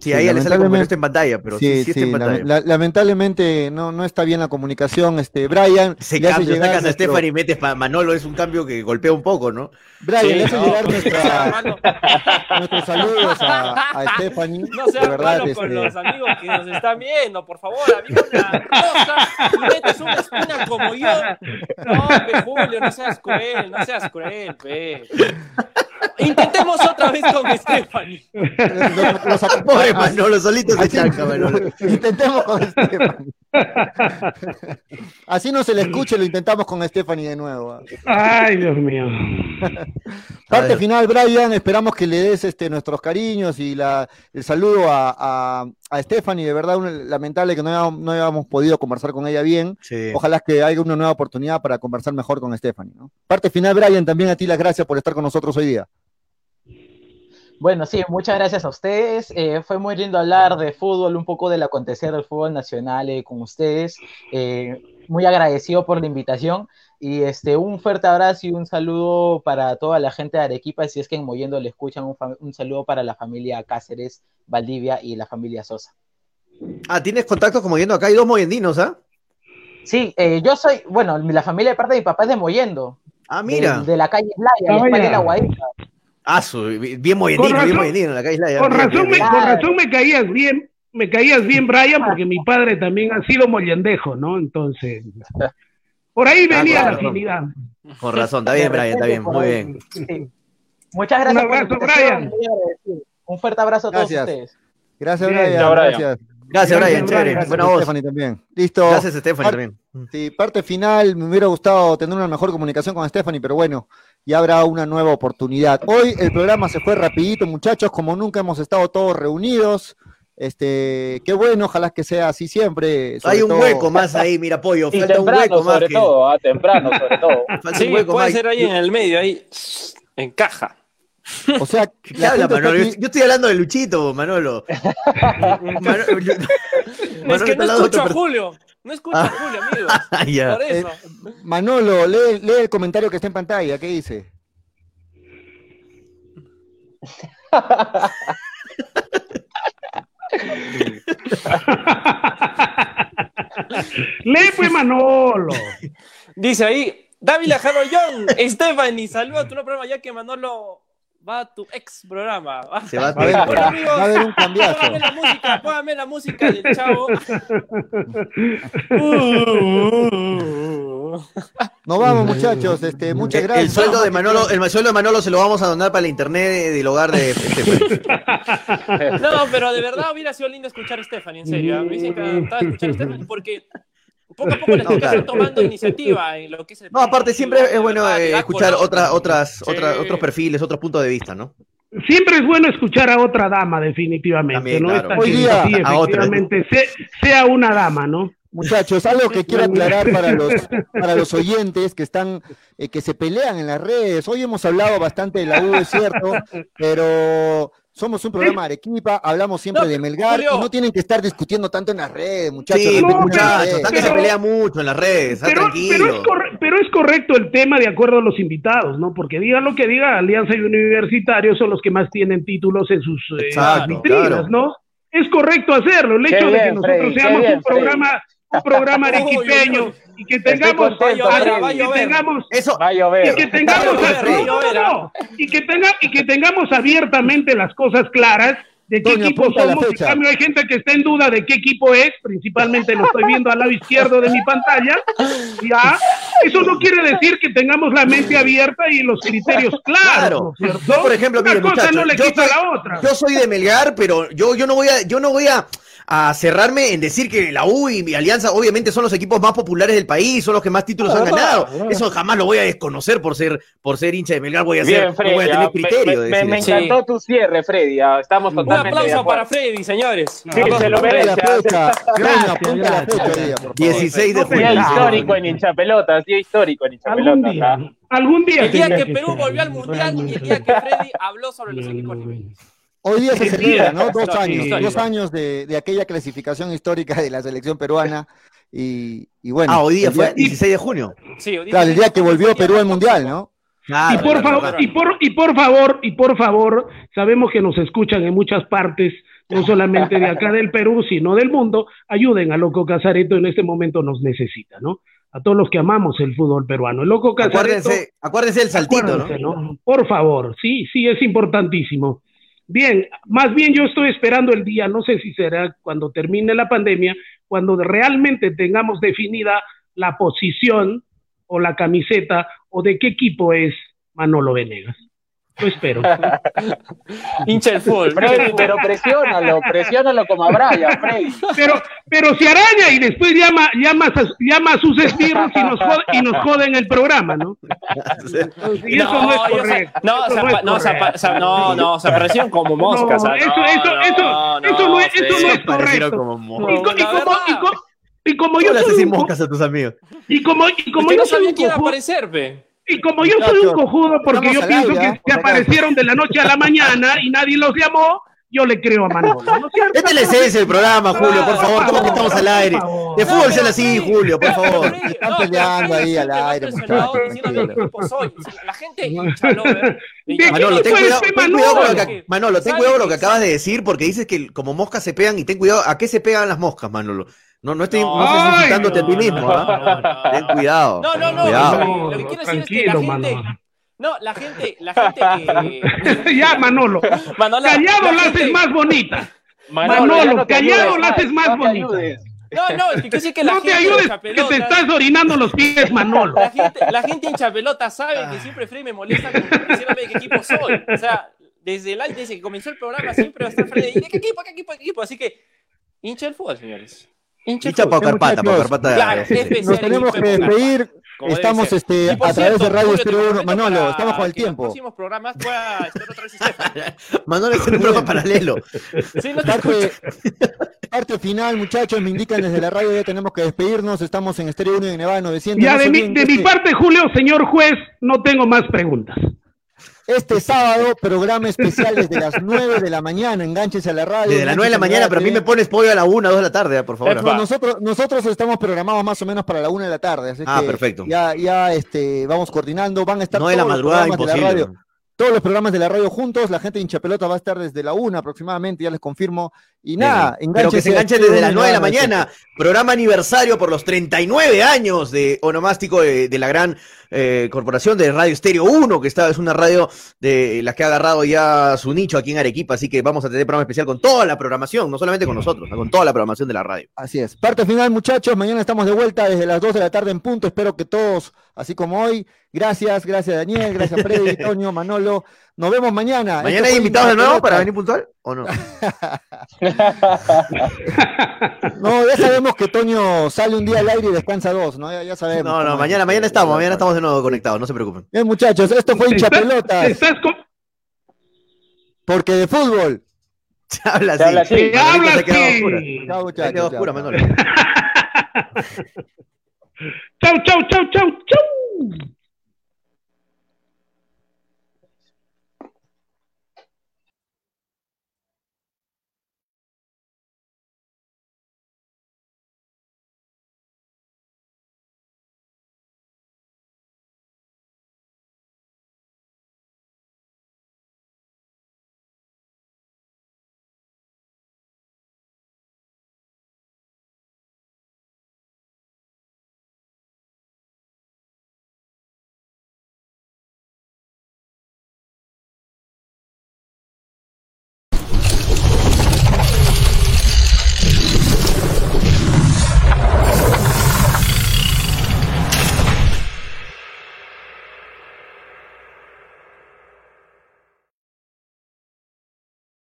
Sí, Sí, ahí le sale como que no está en pantalla, pero sí, sí, Sí, está sí, en pantalla. lame- la- lamentablemente no, no está bien la comunicación. Este, Brian, Ese le hace cambio, llegar sacas a nuestro- Stephanie y metes para Manolo, es un cambio que golpea un poco, ¿no? Brian, Sí, le hace no, llegar nuestra- nuestros saludos a, a Stephanie. No seas verdad, malo con este, los amigos que nos están viendo, por favor, amigo de la rosa, y metes una espina como yo. No, pe, Julio, no seas cruel, no seas cruel, pe. Intentemos otra vez con Stephanie. Los- los Pobre Manolo, solito se chanca, Manolo. Intentemos con Stephanie. Así no se le escuche, lo intentamos con Stephanie de nuevo. Ay, Dios mío. Parte final, Brian, esperamos que le des este, nuestros cariños y la, el saludo a, a, a Stephanie. De verdad, un- lamentable que no hayamos, no hayamos podido conversar con ella bien. Sí. Ojalá que haya una nueva oportunidad para conversar mejor con Stephanie. ¿no? Parte final, Brian, también a ti las gracias por estar con nosotros hoy día. Bueno, sí, muchas gracias a ustedes. Eh, fue muy lindo hablar de fútbol, un poco del acontecer del fútbol nacional eh, con ustedes. Eh, muy agradecido por la invitación y este, un fuerte abrazo y un saludo para toda la gente de Arequipa. Si es que en Moyendo le escuchan, un, fa- un saludo para la familia Cáceres, Valdivia y la familia Sosa. Ah, tienes contactos como yendo acá, hay dos moyendinos, ¿ah? Sí, eh, yo soy, bueno, la familia de parte de mi papá es de Moyendo, Ah, mira. de la calle Playa, Ah, la de la Guadita. Ah, su- bien moyendino, Con bien moyendino en la calle Islaya. Con razón, me, con razón me caías bien, me caías bien, Brian, porque mi padre también ha sido mollendejo, ¿no? Entonces, por ahí venía claro. la afinidad. Con razón, está bien, Brian, está bien, muy bien. Sí. Muchas gracias Un abrazo, Brian. Un fuerte abrazo a todos Gracias. ustedes. Gracias, Bien. Brian. Brian. Gracias. Gracias, Brian, Gracias, chévere. Buena Gracias, voz. Stephanie también. Listo. Gracias, Stephanie, Par- también. Sí, parte final, me hubiera gustado tener una mejor comunicación con Stephanie, pero bueno, ya habrá una nueva oportunidad. Hoy el programa se fue rapidito, muchachos, como nunca hemos estado todos reunidos. Este, qué bueno, ojalá que sea así siempre. Hay un todo- hueco más ahí, mira, pollo. Y Falta un temprano, hueco más. sobre que- todo, ah, temprano, sobre todo. Falta Sí, un hueco puede más. ser ahí en el medio, ahí encaja. O sea, ¿Qué la habla, Manolo? Yo, aquí- yo estoy hablando de Luchito, Manolo. Manolo- yo- Es que no escucho a Julio. No escucho a Julio, amigos. Ah. Por eso. Manolo, lee, lee el comentario que está en pantalla, ¿qué dice? Lee pues Manolo. Dice ahí, Dávila Jarollón, Stephanie, saluda a tu nuevo programa ya que Manolo va a tu ex programa. Se va a Va a haber, ver. Bueno, amigos, va a haber un cambiazo. Póngame la música, póngame la música del chavo. Uh, Nos vamos, muchachos. Este, muchas El- gracias. El sueldo de Manolo, el sueldo de Manolo se lo vamos a donar para la internet de- del hogar de Stephanie. No, pero de verdad hubiera sido lindo escuchar a Stephanie, en serio. Me hubiese encantado escuchar a Stephanie porque poco a poco chicas claro. están tomando iniciativa en lo que es el No, aparte siempre es bueno eh, escuchar color. otras, otras, Sí. otras, otros perfiles, otros puntos de vista, ¿no? Siempre es bueno escuchar a otra dama, definitivamente, También, ¿no? claro. Esta Hoy día, sí, a otra. efectivamente, se- sea una dama, ¿no? Muchachos, algo que quiero aclarar para los, para los oyentes que están, eh, que se pelean en las redes. Hoy hemos hablado bastante de la U, es cierto, pero somos un programa de Arequipa, hablamos siempre No, de Melgar Julio. y no tienen que estar discutiendo tanto en las redes, muchachos. Sí, no, muchachos, que se pelea mucho en las redes, Pero, es corre- pero es correcto el tema de acuerdo a los invitados, ¿no? Porque diga lo que diga, Alianza y Universitario son los que más tienen títulos en sus eh, Exacto, vitrinas, claro. ¿no? Es correcto hacerlo. El Qué hecho de que bien, nosotros Freddy, seamos bien, un programa, un programa arequipeño y que tengamos, y que tengamos Eso, Va a y llover. que tengamos Va a llover, no, va a no, llover, no, y que tenga y que tengamos abiertamente las cosas claras de qué equipo somos. En cambio hay gente que está en duda de qué equipo es, principalmente lo estoy viendo al lado izquierdo de mi pantalla. Ya, eso no quiere decir que tengamos la mente abierta y los criterios claros. Claro. ¿no es cierto? Yo, por ejemplo, una mire, cosa no le yo quita soy- la otra. yo soy de Melgar, pero yo, yo no voy a, yo no voy a, a cerrarme en decir que la U y mi Alianza obviamente son los equipos más populares del país, son los que más títulos han Ah, ganado. ah. Eso jamás lo voy a desconocer por ser, por ser hincha de Melgar, voy a ser, Bien, Freddy. voy a tener me- criterio me, de me- decir me eso. encantó tu cierre, Freddy. Estamos Un totalmente de aplauso para acuerdo. Freddy, señores. Sí, se lo merece. ah. fecha. Toño, Gracias, apunta la gracias. fecha hoy día, por favor. 16 de te Día histórico en hinchapelotas, día histórico en Algún hinchapelotas. día, ah. algún día. El día que Perú volvió al mundial y el día que Freddy habló sobre los equipos limeños. Hoy día se celebra, ¿no? Dos años, dos años de, de aquella clasificación histórica de la selección peruana y, y bueno. Ah, hoy día el fue 16 de junio. Sí, hoy día- Claro, el día que volvió Perú al mundial, ¿no? Claro, y por claro, favor, claro. y por, y por favor, y por favor, sabemos que nos escuchan en muchas partes, no solamente de acá del Perú, sino del mundo. Ayuden a Loco Casareto, en este momento nos necesita, ¿no? A todos los que amamos el fútbol peruano. El Loco Casareto. Acuérdense, acuérdense del saltito, ¿no? Por favor, sí, sí, es importantísimo. Bien, más bien yo estoy esperando el día, no sé si será cuando termine la pandemia, cuando realmente tengamos definida la posición o la camiseta o de qué equipo es Manolo Venegas. Lo espero. Hincha el fútbol. Freddy, pero presiónalo, presiónalo como a Brian, Freddy. Pero, pero se araña y después llama, llama, a, llama a sus esbirros y nos, jode, y nos joden el programa, ¿no? Y eso no, es correcto. no, Eso se no es no, correcto. sa- no, no, se aparecieron como moscas. No, ah, eso- no, eso- eso- no, eso no es- eso no es correcto. Como Y, co- y como, y, co- y como ¿Cómo yo le haces soy decir un, co- moscas a tus amigos? y como, y como que yo no sabía quién iba a aparecer, pe. Y como yo soy un cojudo porque yo pienso que, ¿ah? acaso. aparecieron de la noche a la mañana y nadie los llamó, yo le creo a Manolo. ¿no? Esta es la esencia del programa, Julio, por favor. ¿Cómo que estamos al aire? De fútbol sean así, Julio, por favor. Están peleando ahí al aire. La gente Manolo, ten Pues, cuidado, pe, ten cuidado con lo Manolo. que, Manolo, ten ¿Sabe cuidado con lo que acabas de decir porque dices que como moscas se pegan y ten cuidado, ¿a qué se pegan las moscas, Manolo? No, no estoy, no, estés Ay, insultándote a ti no, mismo, no, no, no. Ten cuidado. No, no, no. Cuidado. Lo que quiero decir es que la gente. Manolo. No, la gente, la gente que. ya, Manolo. Manolo, Callado la la gente- haces más bonita. Manolo, ya no te callado ayudes, la haces más no te bonita. ayudes. No, no, es que quiero decir que la No te gente ayudes, hincha que te estás orinando los pies, Manolo. La gente, la gente hincha pelota sabe que siempre Freddy me molesta con de qué equipo soy. O sea, desde, el, desde que comenzó el programa siempre va a estar Freddy. ¿Y de qué equipo, qué equipo, qué equipo? Así que, hincha el fútbol, señores. Hincha pa' Carpata, pa' muchachos. Carpata. Claro, especial Nos tenemos que despedir. Estamos este, por a través cierto, de Radio Estéreo te 1. comprometo Manolo, estamos con el tiempo. los próximos programas pueda estar otra vez. Manolo es un programa paralelo. Sí, no te. Parte, parte final, muchachos, me indican desde la radio, ya tenemos que despedirnos. Estamos en Estéreo 1 y en Nevada 900. Ya No de mi, de mi parte, Julio, señor juez, no tengo más preguntas. Este sábado, programa especial desde las 9 de la mañana. Enganches a la radio. Desde las 9 de la mañana, pero a mí me pones pollo a la 1, 2 de la tarde, por favor. No, nosotros, nosotros estamos programados más o menos para la 1 de la tarde. Así Ah, que perfecto. Ya, ya este, vamos coordinando. Van a estar No de la todos los programas de la imposible. radio. todos los programas de la radio juntos. La gente de hinchapelota va a estar desde la una aproximadamente, ya les confirmo. Y nada, Pero que se enganchen desde las este 9 de la mañana. Programa aniversario por los 39 años de onomástico de, de la gran eh, corporación de Radio Estéreo 1, que está, es una radio de las que ha agarrado ya su nicho aquí en Arequipa. Así que vamos a tener programa especial con toda la programación, no solamente con nosotros, ¿no? con toda la programación de la radio. Así es. Parte final, muchachos. Mañana estamos de vuelta desde las 2 de la tarde en punto. Espero que todos, así como hoy. Gracias, gracias Daniel, gracias Freddy, Toño, Manolo. Nos vemos mañana. ¿Mañana hay invitados de nuevo para venir puntual o no? No, ya sabemos que Toño sale un día al aire y descansa dos, ¿no? Ya, ya sabemos. No, no, mañana, mañana estamos, mañana estamos de nuevo conectados, no se preocupen. Bien, muchachos, esto fue Estás- hinchapelotas. estás con- Porque de fútbol. Se habla Se así. habla así. se Chao, Se muchachos. queda chao, oscura. Manolo. Chau, chau, chau, chau, chau.